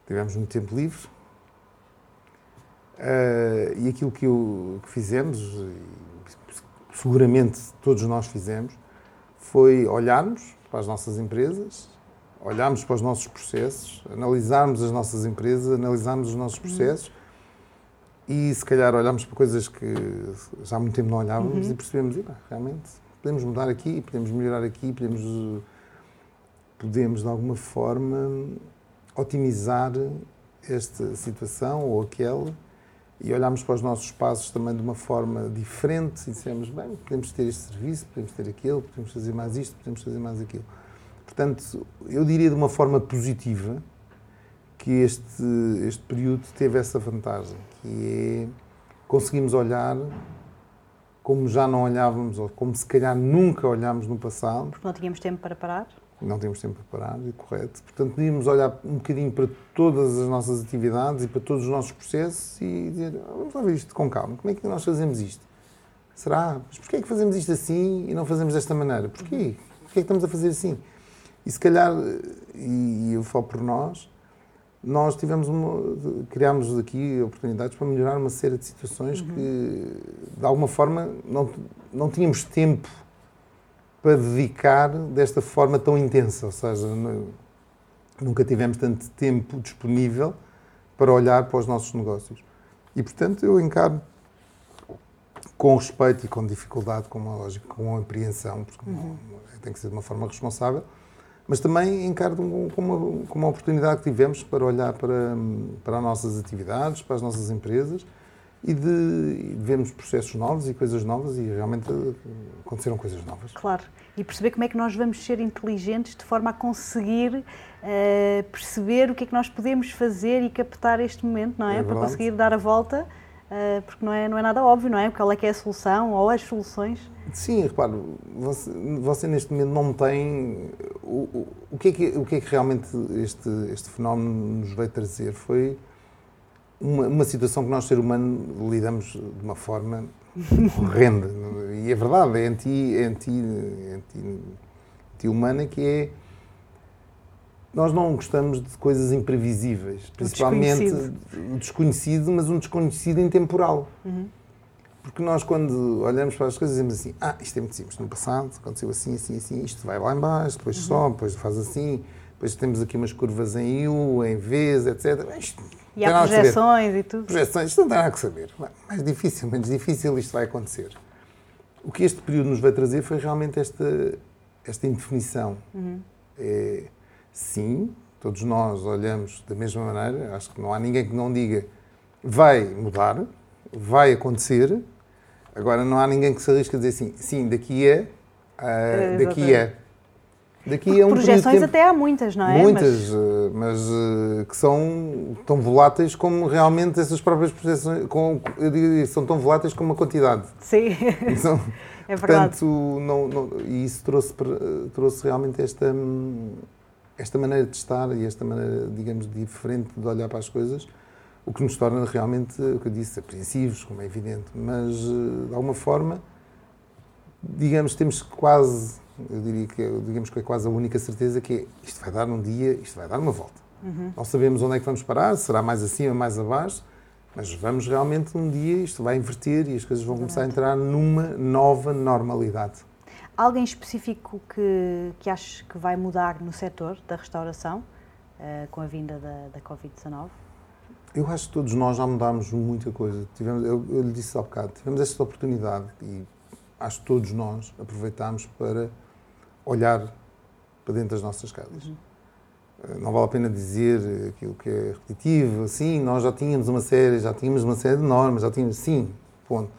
tivemos muito tempo livre. Uh, e aquilo que, eu, que fizemos, seguramente todos nós fizemos, foi olharmos para as nossas empresas, olharmos para os nossos processos, analisarmos as nossas empresas, analisarmos os nossos processos e se calhar olhamos para coisas que já há muito tempo não olhávamos Uhum. e percebemos, "Epá, realmente, podemos mudar aqui, podemos melhorar aqui, podemos, podemos de alguma forma otimizar esta situação ou aquela e olharmos para os nossos passos também de uma forma diferente e dissemos, bem, podemos ter este serviço, podemos ter aquele, podemos fazer mais isto, podemos fazer mais aquilo. Portanto, eu diria de uma forma positiva que este, este período teve essa vantagem, que é conseguimos olhar como já não olhávamos, ou como se calhar nunca olhámos no passado, Porque não tínhamos tempo para parar. não temos tempo para parar, é correto. Portanto, podíamos olhar um bocadinho para todas as nossas atividades e para todos os nossos processos e dizer, "Ah, vamos lá ver isto com calma, como é que nós fazemos isto? Será? Mas porquê é que fazemos isto assim e não fazemos desta maneira? Porquê? Porquê é que estamos a fazer assim? E se calhar, e eu falo por nós, nós tivemos uma, criámos aqui oportunidades para melhorar uma série de situações que, de alguma forma, não, não tínhamos tempo para dedicar desta forma tão intensa. Ou seja, nu- nunca tivemos tanto tempo disponível para olhar para os nossos negócios. E, portanto, eu encaro com respeito e com dificuldade, com uma lógica, com uma apreensão, porque não- tem que ser de uma forma responsável, mas também encaro com com uma, com uma oportunidade que tivemos para olhar para, para as nossas atividades, para as nossas empresas e de, de vermos processos novos e coisas novas e realmente aconteceram coisas novas. Claro. E perceber como é que nós vamos ser inteligentes de forma a conseguir eh, perceber o que é que nós podemos fazer e captar este momento, não é? É Para conseguir dar a volta, porque não é, não é nada óbvio, não é? Qual é que é a solução ou as soluções. Sim, repare, você, você neste momento não tem. O, o, o, que é que, o que é que realmente este, este fenómeno nos veio trazer? Foi uma, uma situação que nós, ser humano, lidamos de uma forma horrenda. E é verdade, é anti, é anti, é anti, anti-humana, que é. Nós não gostamos de coisas imprevisíveis, principalmente desconhecido. desconhecido, mas um desconhecido intemporal. Porque nós, quando olhamos para as coisas, dizemos assim: ah, isto é muito simples. No passado aconteceu assim, assim, assim, isto vai lá em baixo, depois sobe, depois faz assim, depois temos aqui umas curvas em U, em V, etc. Isto E há projeções e tudo. Projeções, isto não tem nada a saber. Mais difícil, menos difícil, isto vai acontecer. O que este período nos vai trazer foi realmente esta, esta indefinição. É, sim, todos nós olhamos da mesma maneira, acho que não há ninguém que não diga vai mudar, vai acontecer. Agora, não há ninguém que se arrisque a dizer assim, sim, daqui é, ah, É, daqui é. Daqui é um período de Projeções até há muitas, não é? Muitas, eh, mas, eh, que são tão voláteis como realmente essas próprias projeções, com, eu diria, são tão voláteis como a quantidade. Mas, sim, São- é verdade. portanto, não, não- e isso trouxe, para- trouxe realmente esta, hum, esta maneira de estar e esta maneira, digamos, diferente de olhar para as coisas, o que nos torna realmente, o que eu disse, apreensivos, como é evidente, mas eh, de alguma forma, digamos, temos quase, eu diria que, digamos que é quase a única certeza que é, isto vai dar um dia, isto vai dar uma volta. Não sabemos onde é que vamos parar, será mais acima, mais abaixo, mas vamos realmente um dia, isto vai inverter e as coisas vão começar a entrar numa nova normalidade. Alguém específico que, que aches que vai mudar no setor da restauração eh, com a vinda da, da Covid-19? Eu acho que todos nós já mudámos muita coisa. Tivemos, eu, eu lhe disse há bocado, tivemos esta oportunidade e acho que todos nós aproveitámos para olhar para dentro das nossas casas. Eh, Não vale a pena dizer aquilo que é repetitivo, sim, nós já tínhamos uma série, já tínhamos uma série de normas, já tínhamos, sim, ponto.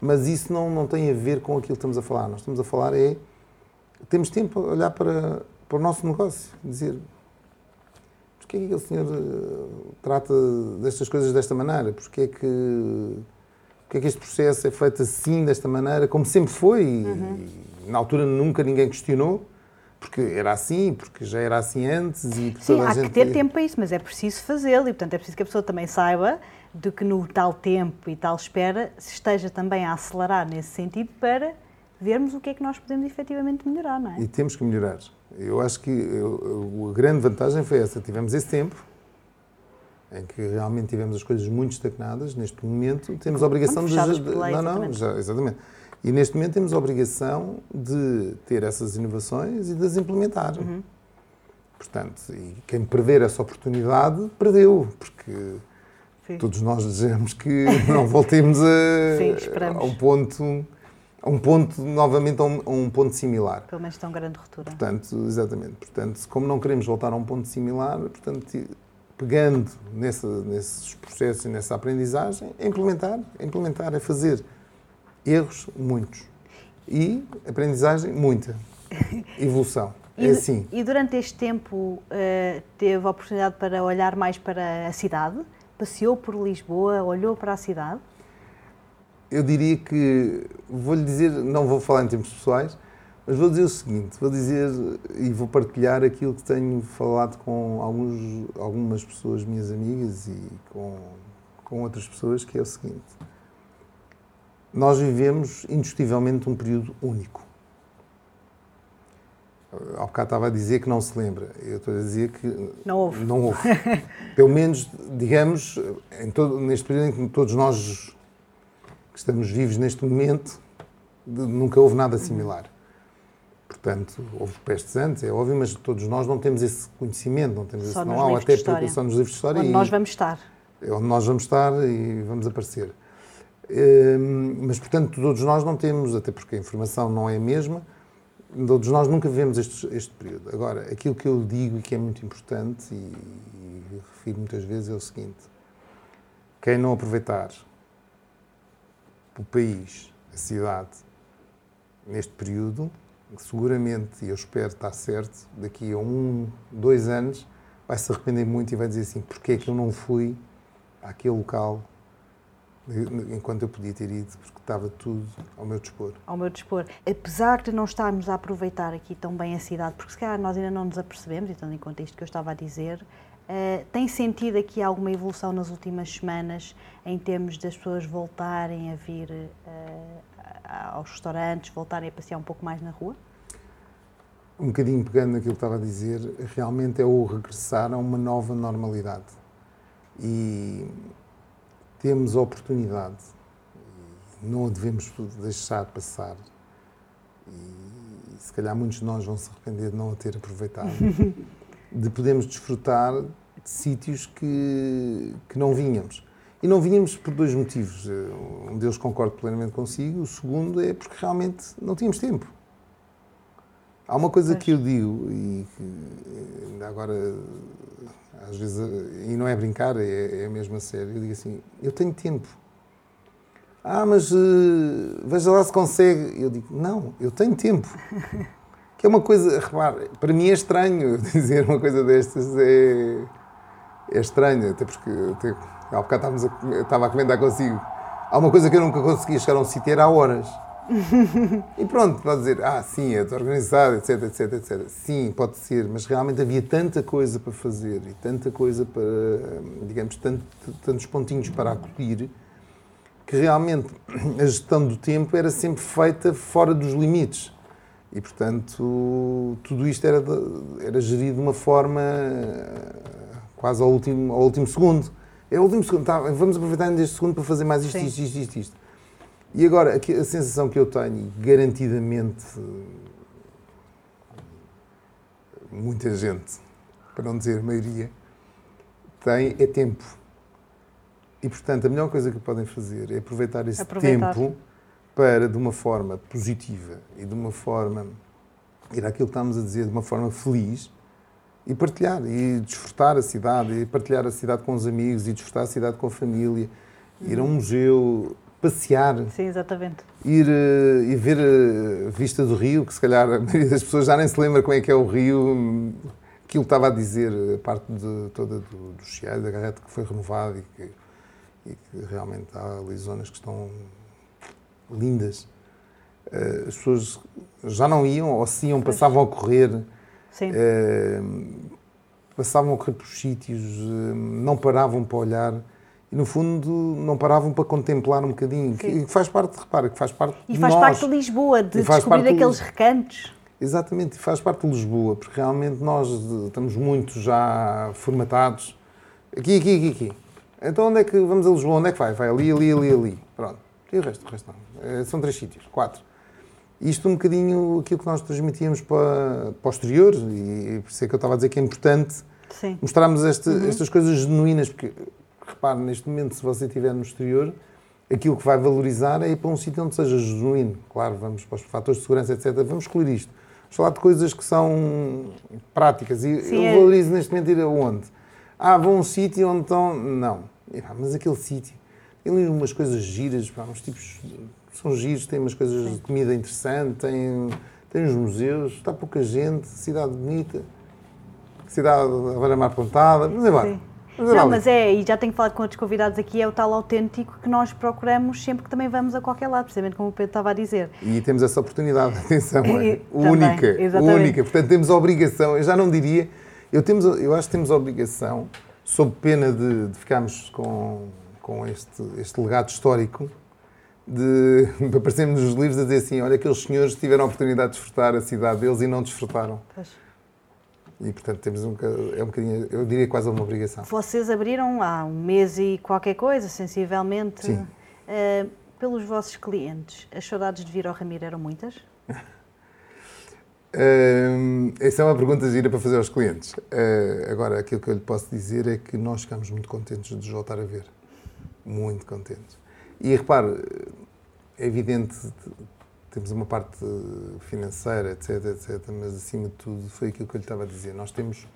Mas isso não, não tem a ver com aquilo que estamos a falar. Nós estamos a falar é, temos tempo a olhar para, para o nosso negócio, dizer, Porquê é que aquele senhor eh, trata destas coisas desta maneira? Porquê é que, porquê é que este processo é feito assim, desta maneira, como sempre foi? E, e na altura nunca ninguém questionou, porque era assim, porque já era assim antes e porque Sim, toda a há gente... que ter tempo para isso, mas é preciso fazê-lo e, portanto, é preciso que a pessoa também saiba de que no tal tempo e tal espera se esteja também a acelerar nesse sentido para vermos o que é que nós podemos efetivamente melhorar, não é? E temos que melhorar. Eu acho que eu- a grande vantagem foi essa. Tivemos esse tempo em que realmente tivemos as coisas muito estagnadas. Neste momento temos a obrigação de... não, não, já, exatamente. E neste momento temos a obrigação de ter essas inovações e de as implementar. Uhum. Portanto, e quem perder essa oportunidade, perdeu, porque Sim. Todos nós desejamos que não voltemos a, Sim, a um ponto a um ponto, novamente, a um, a um, ponto similar. Pelo menos tão grande ruptura. Portanto, exatamente. Portanto, como não queremos voltar a um ponto similar, portanto, pegando nesse, nesses processos e nessa aprendizagem, é implementar, é implementar, é fazer erros, muitos. E aprendizagem, muita. Evolução. E, é assim. E durante este tempo uh, teve a oportunidade para olhar mais para a cidade? Passeou por Lisboa, olhou para a cidade? Eu diria que, vou-lhe dizer, não vou falar em termos pessoais, mas vou dizer o seguinte, vou dizer e vou partilhar aquilo que tenho falado com alguns, algumas pessoas, minhas amigas e com, com outras pessoas, que é o seguinte. Nós vivemos indiscutivelmente um período único. Ao bocado estava a dizer que não se lembra. Eu estou a dizer que não houve. Não houve. Pelo menos, digamos, todo, neste período em que todos nós que estamos vivos neste momento, nunca houve nada similar. Portanto, houve pestes antes, é óbvio, mas todos nós não temos esse conhecimento, não temos só esse know-how, até porque só nos livros de história. Onde e, nós vamos estar. É onde nós vamos estar e vamos aparecer. Hum, mas, portanto, todos nós não temos, até porque a informação não é a mesma, todos nós nunca vivemos este, este período. Agora, aquilo que eu digo e que é muito importante, e, e refiro muitas vezes, é o seguinte: quem não aproveitar o país, a cidade, neste período, seguramente, e eu espero estar certo, daqui a um, dois anos, vai se arrepender muito e vai dizer assim: porquê é que eu não fui àquele local enquanto eu podia ter ido, porque estava tudo ao meu dispor. Ao meu dispor. Apesar de não estarmos a aproveitar aqui tão bem a cidade, porque se calhar nós ainda não nos apercebemos, e tendo em conta isto que eu estava a dizer, uh, tem sentido aqui alguma evolução nas últimas semanas em termos das pessoas voltarem a vir uh, aos restaurantes, voltarem a passear um pouco mais na rua? Um bocadinho pegando naquilo que estava a dizer, realmente é o regressar a uma nova normalidade. E temos a oportunidade, não a devemos deixar passar. E se calhar muitos de nós vão se arrepender de não a ter aproveitado, de podermos desfrutar de sítios que, que não vinhamos. E não vínhamos por dois motivos. Um deles concordo plenamente consigo, o segundo é porque realmente não tínhamos tempo. Há uma coisa que eu digo, e que ainda agora, às vezes, e não é brincar, é, é mesmo a sério, eu digo assim: eu tenho tempo. Ah, mas uh, veja lá se consegue. Eu digo: não, eu tenho tempo. Que é uma coisa, repare, para mim é estranho dizer uma coisa destas, é, é estranho, até porque. Até, Há bocado estávamos a, estava a comentar consigo. Há uma coisa que eu nunca conseguia chegar a um sítio, era horas. e pronto, pode dizer, ah, sim, é organizado, etc, etc, etc. Sim, pode ser, mas realmente havia tanta coisa para fazer e tanta coisa para, digamos, tanto, tantos pontinhos para acolher, que realmente a gestão do tempo era sempre feita fora dos limites. E, portanto, tudo isto era, era gerido de uma forma quase ao último, ao último segundo. É o último segundo, tá, vamos aproveitar este segundo para fazer mais isto, isto, isto, isto, isto. E agora, a sensação que eu tenho, garantidamente, muita gente, para não dizer a maioria, tem é tempo. E, portanto, a melhor coisa que podem fazer é aproveitar esse aproveitar. tempo para, de uma forma positiva e de uma forma, ir àquilo que estamos a dizer, de uma forma feliz, e partilhar e desfrutar a cidade e partilhar a cidade com os amigos e desfrutar a cidade com a família ir a um museu passear. Sim exatamente. Ir uh, e ver a vista do rio que se calhar a maioria das pessoas já nem se lembra como é que é o rio. Aquilo que estava a dizer a parte de, toda do, do Chiado, da garreta que foi renovada e que, e que realmente há ali zonas que estão lindas. Uh, as pessoas já não iam ou se iam passavam a correr Uh, passavam a correr por sítios, não paravam para olhar e, no fundo, não paravam para contemplar um bocadinho. Que, que faz parte, repara, que faz parte E faz parte de Lisboa, de descobrir aqueles de... recantos. Exatamente, faz parte de Lisboa, porque realmente nós estamos muito já formatados. Aqui, aqui, aqui, aqui. Então onde é que vamos a Lisboa? Onde é que vai? Vai ali, ali, ali, ali. Pronto. E o resto? O resto não. É, são três sítios, quatro. Isto um bocadinho aquilo que nós transmitíamos para, para exterior, e por isso é que eu estava a dizer que é importante Sim. mostrarmos este, uhum. estas coisas genuínas, porque repare, neste momento, se você estiver no exterior, aquilo que vai valorizar é ir para um sítio onde seja genuíno. Claro, vamos para os fatores de segurança, etc. Vamos escolher isto. Vamos falar de coisas que são práticas. E Sim, eu é. valorizo neste momento ir aonde? Ah, vou a um sítio onde estão. Não. Mas aquele sítio. Tem ali umas coisas giras, pá, uns tipos. São giros, tem umas coisas Sim. de comida interessante, tem, tem os museus, está pouca gente, cidade bonita, cidade agora mais plantada, mas é bem. Não, mas é, e já tenho falado com outros convidados aqui, é o tal autêntico que nós procuramos sempre que também vamos a qualquer lado, precisamente como o Pedro estava a dizer. E temos essa oportunidade, atenção, é única, também, única. Portanto, temos a obrigação, eu já não diria, eu, temos, eu acho que temos a obrigação, sob pena de, de ficarmos com, com este, este legado histórico, de, de aparecermos nos livros a dizer assim, olha, aqueles senhores tiveram a oportunidade de desfrutar a cidade deles e não desfrutaram. Pois. E, portanto, temos um, é um bocadinho, eu diria quase uma obrigação. Vocês abriram há um mês e qualquer coisa, sensivelmente. Sim. Uh, pelos vossos clientes, as saudades de vir ao Ramiro eram muitas? Uh, essa é uma pergunta gira para fazer aos clientes. Uh, agora, aquilo que eu lhe posso dizer é que nós ficamos muito contentes de voltar a ver. Muito contentes. E repare, é evidente temos uma parte financeira, etc, etc, mas acima de tudo foi aquilo que eu lhe estava a dizer. Nós temos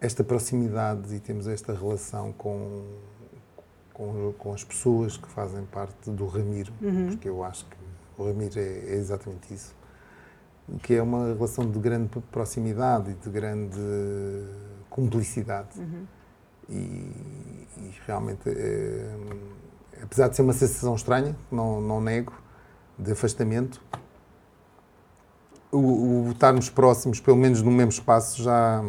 esta proximidade e temos esta relação com, com, com as pessoas que fazem parte do Ramiro, uhum. porque eu acho que o Ramiro é, é, exatamente isso, que é uma relação de grande proximidade e de grande cumplicidade. Uhum. E, e, realmente, é, apesar de ser uma sensação estranha, não, não nego, de afastamento, o, o estarmos próximos, pelo menos no mesmo espaço, já,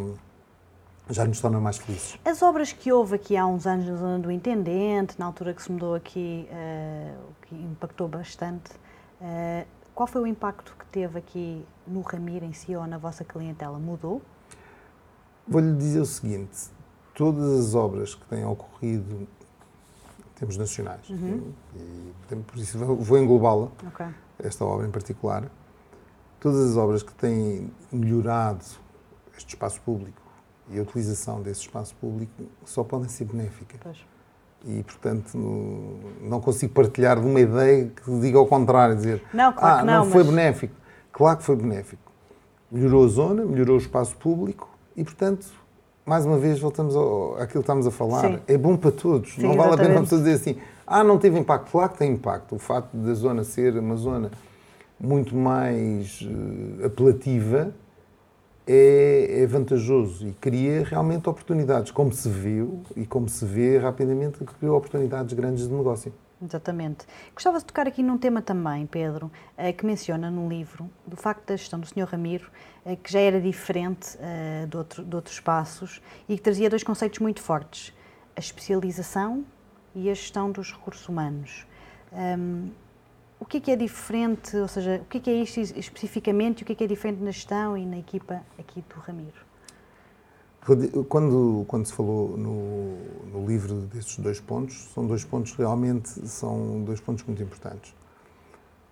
já nos torna mais felizes. As obras que houve aqui há uns anos na zona do Intendente, na altura que se mudou aqui, uh, que impactou bastante, uh, qual foi o impacto que teve aqui no Ramiro em si ou na vossa clientela? Mudou? Vou-lhe dizer o seguinte: todas as obras que têm ocorrido temos nacionais. Uhum. E, por isso vou englobá-la, okay. esta obra em particular. Todas as obras que têm melhorado este espaço público e a utilização desse espaço público só podem ser benéficas. Pois. E, portanto, não consigo partilhar de uma ideia que diga ao contrário, dizer não, claro ah, não, não foi mas... benéfico. Claro que foi benéfico. Melhorou a zona, melhorou o espaço público e, portanto, mais uma vez, voltamos ao, àquilo que estamos a falar. Sim. É bom para todos. Sim, não vale exatamente. a pena uma dizer assim, ah, não teve impacto. Claro que tem impacto. O facto da zona ser uma zona muito mais uh, apelativa é, é, vantajoso e cria realmente oportunidades, como se viu e como se vê rapidamente, que criou oportunidades grandes de negócio. Exatamente. Gostava de tocar aqui num tema também, Pedro, eh, que menciona no livro, do facto da gestão do Sr. Ramiro, eh, que já era diferente eh, de, outro, de outros espaços e que trazia dois conceitos muito fortes: a especialização e a gestão dos recursos humanos. Um, o que é que é diferente, ou seja, o que é que é isto especificamente e o que é que é diferente na gestão e na equipa aqui do Ramiro? Quando, quando se falou no, no, livro desses dois pontos, são dois pontos realmente, são dois pontos muito importantes.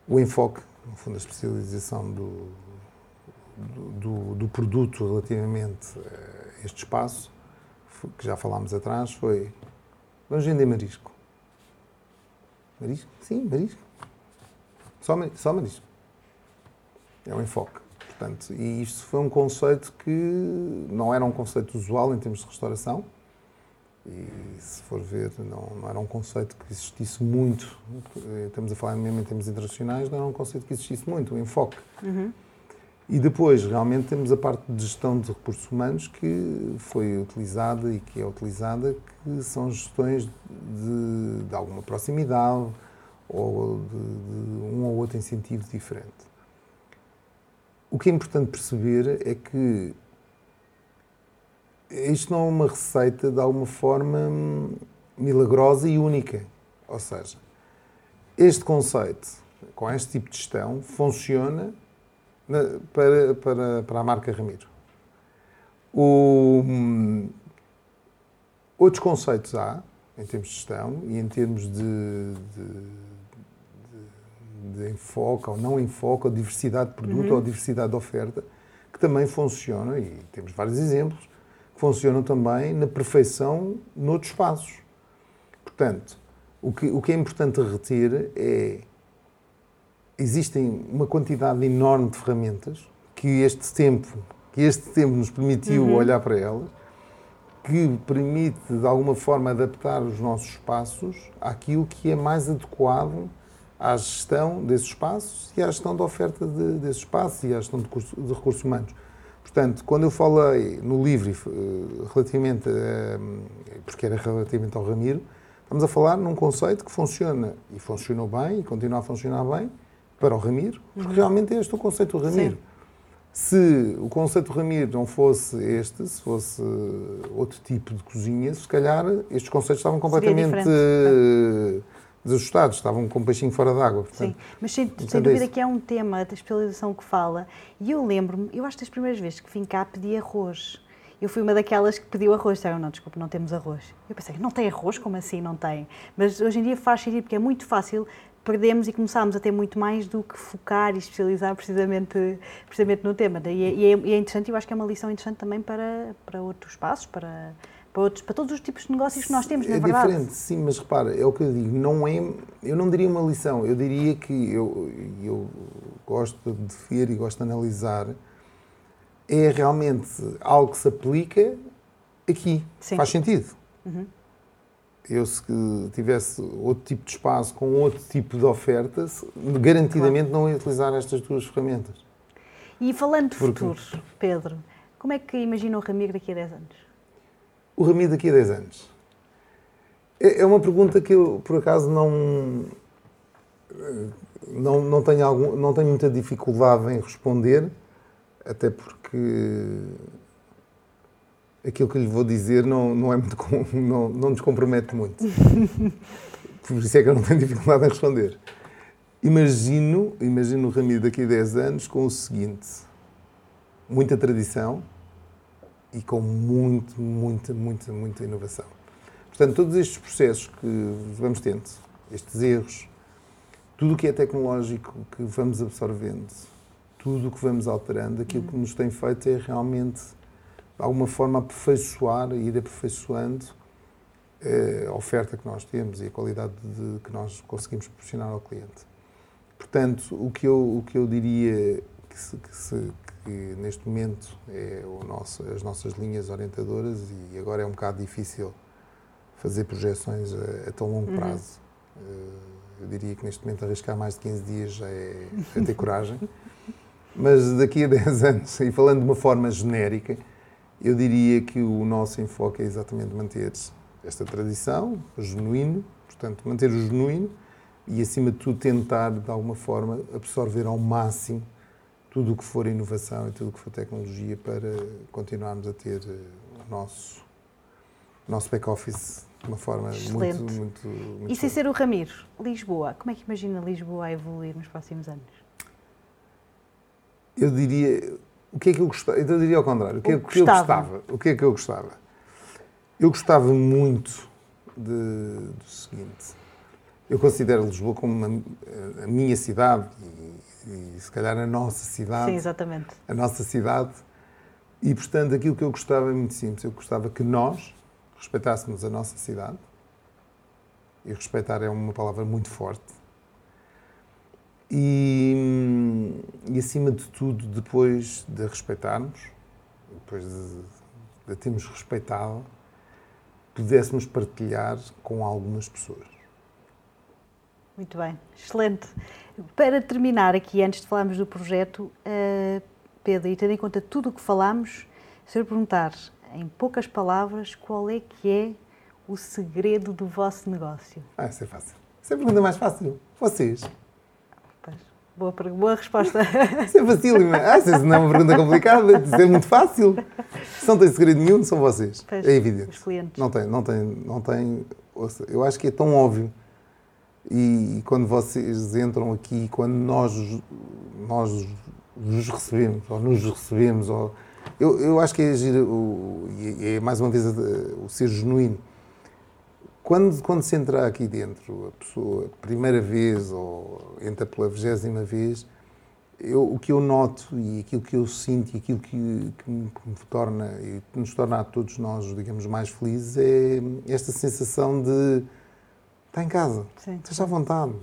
O enfoque, no fundo, a especialização do, do, do produto relativamente a este espaço, que já falámos atrás, foi vamos vender marisco. Marisco? Sim, marisco. Só, só marisco. É o enfoque. Portanto, e isto foi um conceito que não era um conceito usual em termos de restauração. E se for ver, não, não era um conceito que existisse muito. Estamos a falar mesmo em termos internacionais, não era um conceito que existisse muito, o enfoque. Uhum. E depois, realmente, temos a parte de gestão de recursos humanos que foi utilizada e que é utilizada, que são gestões de, de alguma proximidade ou de, de um ou outro incentivo diferente. O que é importante perceber é que isto não é uma receita de alguma forma milagrosa e única. Ou seja, este conceito, com este tipo de gestão, funciona para, para, para a marca Ramiro. O, outros conceitos há, em termos de gestão e em termos de, de de enfoque ou não enfoque, ou diversidade de produto uhum. ou diversidade de oferta, que também funciona, e temos vários exemplos, que funcionam também na perfeição noutros espaços. Portanto, o que, o que é importante reter é existem uma quantidade enorme de ferramentas que este tempo, que este tempo nos permitiu uhum. olhar para elas, que permite de alguma forma adaptar os nossos espaços àquilo que é mais adequado à gestão desses espaços e à gestão da oferta de, desses espaços e à gestão de, curso, de, recursos humanos. Portanto, quando eu falei no livro eh, relativamente, a, porque era relativamente ao Ramiro, estamos a falar num conceito que funciona e funcionou bem e continua a funcionar bem para o Ramiro, porque uhum. realmente é este o conceito do Ramiro. Sim. Se o conceito do Ramiro não fosse este, se fosse outro tipo de cozinha, se calhar estes conceitos estavam completamente desajustados, estavam com um peixinho fora d'água. Sim, mas sem, sem dúvida que é um tema da especialização que fala. E eu lembro-me, eu acho que das primeiras vezes que vim cá pedi arroz. Eu fui uma daquelas que pediu arroz. Disseram, não, desculpa, não temos arroz. Eu pensei, não tem arroz? Como assim não tem? Mas hoje em dia faz sentido, porque é muito fácil perdemos e começámos a ter muito mais do que focar e especializar precisamente, precisamente no tema. E é, e é interessante, eu acho que é uma lição interessante também para, para outros espaços, para, para, outros, para todos os tipos de negócios que nós temos, é na verdade. É diferente, sim, mas repara, é o que eu digo, não é, eu não diria uma lição, eu diria que eu, eu gosto de ver e gosto de analisar, é realmente algo que se aplica aqui. Sim. Faz sentido. Uhum eu se tivesse outro tipo de espaço com outro tipo de oferta, garantidamente claro. não ia utilizar estas duas ferramentas. E falando de Porque... futuro, Pedro, como é que imagina o Ramiro daqui a 10 anos? O Ramiro daqui a 10 anos? É, é uma pergunta que eu, por acaso, não, não, não, tenho, algum, não tenho muita dificuldade em responder, até porque aquilo que lhe vou dizer não, não, é muito, não, não nos compromete muito. Por isso é que eu não tenho dificuldade em responder. Imagino, imagino o Ramiro daqui a 10 anos com o seguinte: muita tradição e com muito, muita, muita, muita inovação. Portanto, todos estes processos que vamos tendo, estes erros, tudo o que é tecnológico que vamos absorvendo, tudo o que vamos alterando, aquilo que nos tem feito é realmente de alguma forma aperfeiçoar ir aperfeiçoando eh, a oferta que nós temos e a qualidade de, que nós conseguimos proporcionar ao cliente. Portanto, o que eu, o que eu diria que, se, que, se, que neste momento é nosso, as nossas linhas orientadoras e agora é um bocado difícil fazer projeções a, a tão longo uhum. prazo. Uhum. Eu diria que neste momento arriscar mais de 15 dias já é, é ter coragem. Mas daqui a 10 anos, e falando de uma forma genérica, eu diria que o nosso enfoque é exatamente manter esta tradição, o genuíno, portanto, manter o genuíno e, acima de tudo, tentar, de alguma forma, absorver ao máximo tudo o que for inovação e tudo o que for tecnologia para continuarmos a ter eh, o nosso, nosso back-office de uma forma Excelente. muito, muito, muito E sem ser o Ramiro, Lisboa, como é que imagina Lisboa a evoluir nos próximos anos? Eu diria, o que é que eu gostava? Eu diria ao contrário. O que é que eu gostava? O que é que eu gostava? Eu gostava muito de, do seguinte. Eu considero Lisboa como uma, a minha cidade e, e, se calhar a nossa cidade. Sim, exatamente. A nossa cidade. E, portanto, aquilo que eu gostava é muito simples. Eu gostava que nós respeitássemos a nossa cidade. E respeitar é uma palavra muito forte e, e, acima de tudo, depois de respeitarmos, depois de, de termos respeitado, pudéssemos partilhar com algumas pessoas. Muito bem, excelente. Para terminar aqui, antes de falarmos do projeto, uh, Pedro, e tendo em conta tudo o que falámos, se eu perguntar em poucas palavras qual é que é o segredo do vosso negócio? Ah, isso é fácil. Isso é a pergunta mais fácil. Vocês. Boa, boa resposta. Isso é fácil, ah, isso não é uma pergunta complicada, isso é muito fácil. Se não tem segredo nenhum, são vocês. Pois, é evidente. Os clientes. Não tem, não tem, não tem. Eu acho que é tão óbvio. E, quando vocês entram aqui, quando nós, nós vos recebemos, ou nos recebemos, ou, eu, eu acho que é, é mais uma vez o ser genuíno. Quando, quando se entra aqui dentro, a pessoa, primeira vez ou entra pela vigésima vez, eu, o que eu noto e aquilo que eu sinto e aquilo que, que, me, que me torna e que nos torna a todos nós, digamos, mais felizes é esta sensação de está em casa. Sim. Esteja à vontade.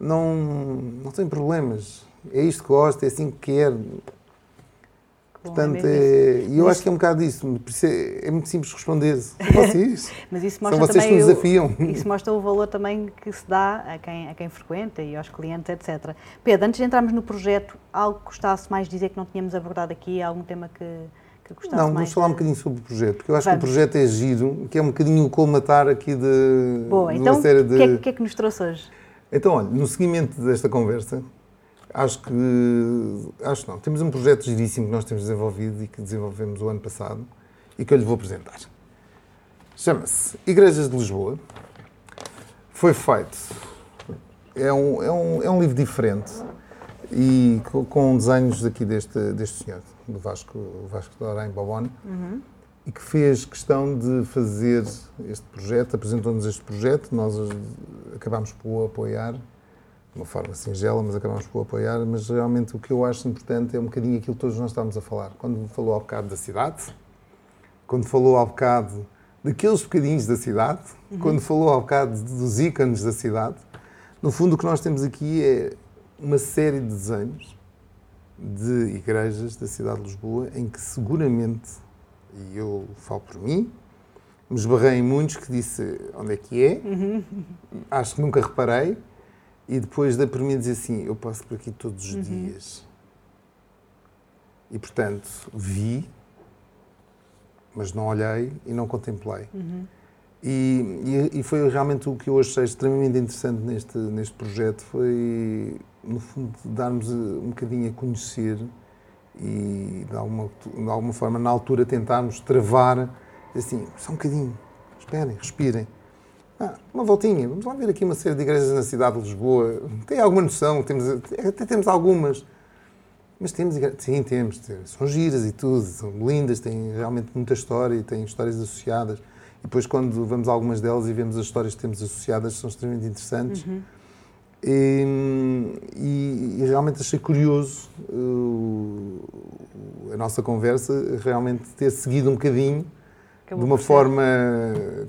Não, não tem problemas. É isto que gosta, é assim que quer. Bom, Portanto, é é, e eu acho que é um bocado isso. É, é muito simples responder. São vocês. Mas isso São mostra vocês que também nos o- desafiam. Isso mostra o valor também que se dá a quem, a quem frequenta e aos clientes, etc. Pedro, antes de entrarmos no projeto, algo que gostasse mais de dizer que não tínhamos abordado aqui? Algum tema que, que gostasse Não, mais vamos falar um bocadinho sobre o projeto, porque eu acho Vamos. que o projeto é giro, que é um bocadinho o colmatar aqui de, Boa, de então uma série o de... que, é, que é que nos trouxe hoje? Então, olha, no seguimento desta conversa, acho que. Acho não. Temos um projeto giríssimo que nós temos desenvolvido e que desenvolvemos o ano passado e que eu lhe vou apresentar. Chama-se Igrejas de Lisboa. Foi feito. É um, é um, é um livro diferente e co- com desenhos aqui deste, deste senhor, do Vasco, Vasco de Arém Babone e que fez questão de fazer este projeto, apresentou-nos este projeto, nós acabámos por o apoiar, de uma forma singela, mas acabámos por o apoiar, mas realmente o que eu acho importante é um bocadinho aquilo que todos nós estamos a falar. Quando falou há bocado da cidade, quando falou há bocado daqueles bocadinhos da cidade, quando falou há bocado dos ícones da cidade, no fundo o que nós temos aqui é uma série de desenhos de igrejas da cidade de Lisboa em que seguramente e eu falo por mim, me esbarrei em muitos que disse onde é que é, acho que nunca reparei, e depois da por mim dizer assim, eu passo por aqui todos os dias. E portanto, vi, mas não olhei e não contemplei. E, e, foi realmente o que eu achei extremamente interessante neste, neste projeto, foi, no fundo, darmos eh, um bocadinho a conhecer e, de alguma, de alguma forma, na altura, tentarmos travar, assim, só um bocadinho, esperem, respirem. Ah, uma voltinha, vamos lá ver aqui uma série de igrejas na cidade de Lisboa. Tem alguma noção? Temos, até temos algumas. Mas temos, igre- sim, temos. São giras e tudo, são lindas, têm realmente muita história e têm histórias associadas. E depois, quando vamos a algumas delas e vemos as histórias que temos associadas, são extremamente interessantes. E, e- e realmente achei curioso uh, a nossa conversa realmente ter seguido um bocadinho Acabou de uma forma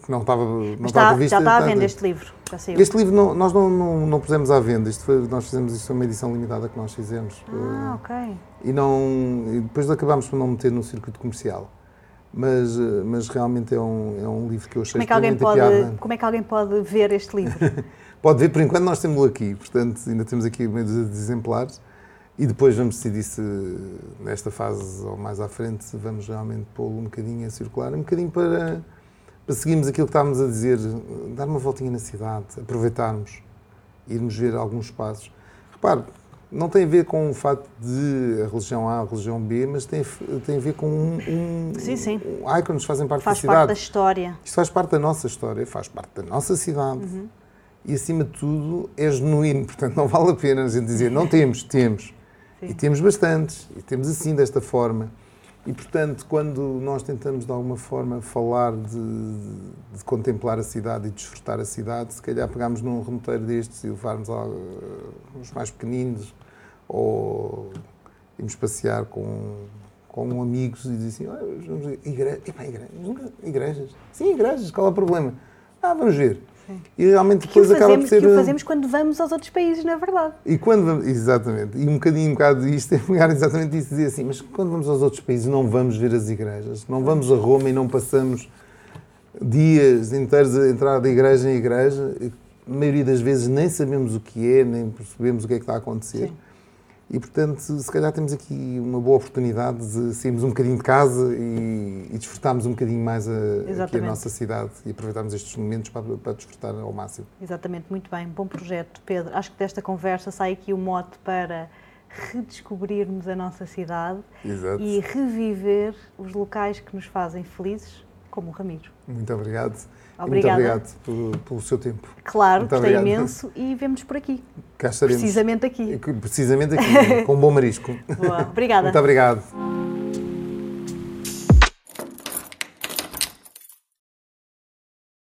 que não estava, não Mas estava prevista. já está à venda este livro, já saiu. este livro não- nós não, não, não pusemos à venda, isto foi, nós fizemos isto foi uma edição limitada que nós fizemos. Ah, Uh, ok. e, não, e depois acabámos por não meter no circuito comercial. Mas, uh, mas realmente é um, é um livro que eu achei Como é, que alguém pode, piada. como é que alguém pode ver este livro? Pode ver, por enquanto nós temos-lo aqui, portanto ainda temos aqui meio de exemplares e depois vamos decidir se nesta fase ou mais à frente vamos realmente pô-lo um bocadinho a circular, um bocadinho para, para seguirmos aquilo que estávamos a dizer, dar uma voltinha na cidade, aproveitarmos, irmos ver alguns espaços. Repare, não tem a ver com o facto de a religião A, a religião B, mas tem, tem a ver com um, um, Sim, sim. um ícones fazem parte Faz da cidade. parte da história. Isto faz parte da nossa história, faz parte da nossa cidade. E, acima de tudo, é genuíno. Portanto, não vale a pena a gente dizer não temos, temos. Sim. E temos bastantes. E temos assim, desta forma. E, portanto, quando nós tentamos, de alguma forma, falar de, de contemplar a cidade e desfrutar a cidade, se calhar pegarmos num remoteiro destes e levarmos a, os mais pequeninos ou irmos passear com, com amigos e dizer assim, "Olha, vamos igre... Igre... igrejas. Sim, igrejas, qual é o problema? Ah, vamos ver. E realmente depois acaba por ser... que o fazemos quando vamos aos outros países, na verdade. e quando vamos, exatamente, e um bocadinho, um bocado disto é pegar exatamente isso dizer assim, mas quando vamos aos outros países não vamos ver as igrejas, não vamos a Roma e não passamos dias inteiros a entrar de igreja em igreja, a maioria das vezes nem sabemos o que é, nem percebemos o que é que está a acontecer. Sim. E portanto, se calhar temos aqui uma boa oportunidade de sairmos um bocadinho de casa e, e desfrutarmos um bocadinho mais a, aqui a nossa cidade e aproveitarmos estes momentos para, para desfrutar ao máximo. Exatamente, muito bem. Bom projeto, Pedro. Acho que desta conversa sai aqui o mote para redescobrirmos a nossa cidade Exato. e reviver os locais que nos fazem felizes, como o Ramiro. Muito obrigado. E Muito Obrigada. obrigado pelo, pelo seu tempo. Claro, Muito gostei obrigado. imenso e vemos por aqui. Cá estaremos. Precisamente aqui. Precisamente aqui, com um bom marisco. Boa. Obrigada. Muito obrigado.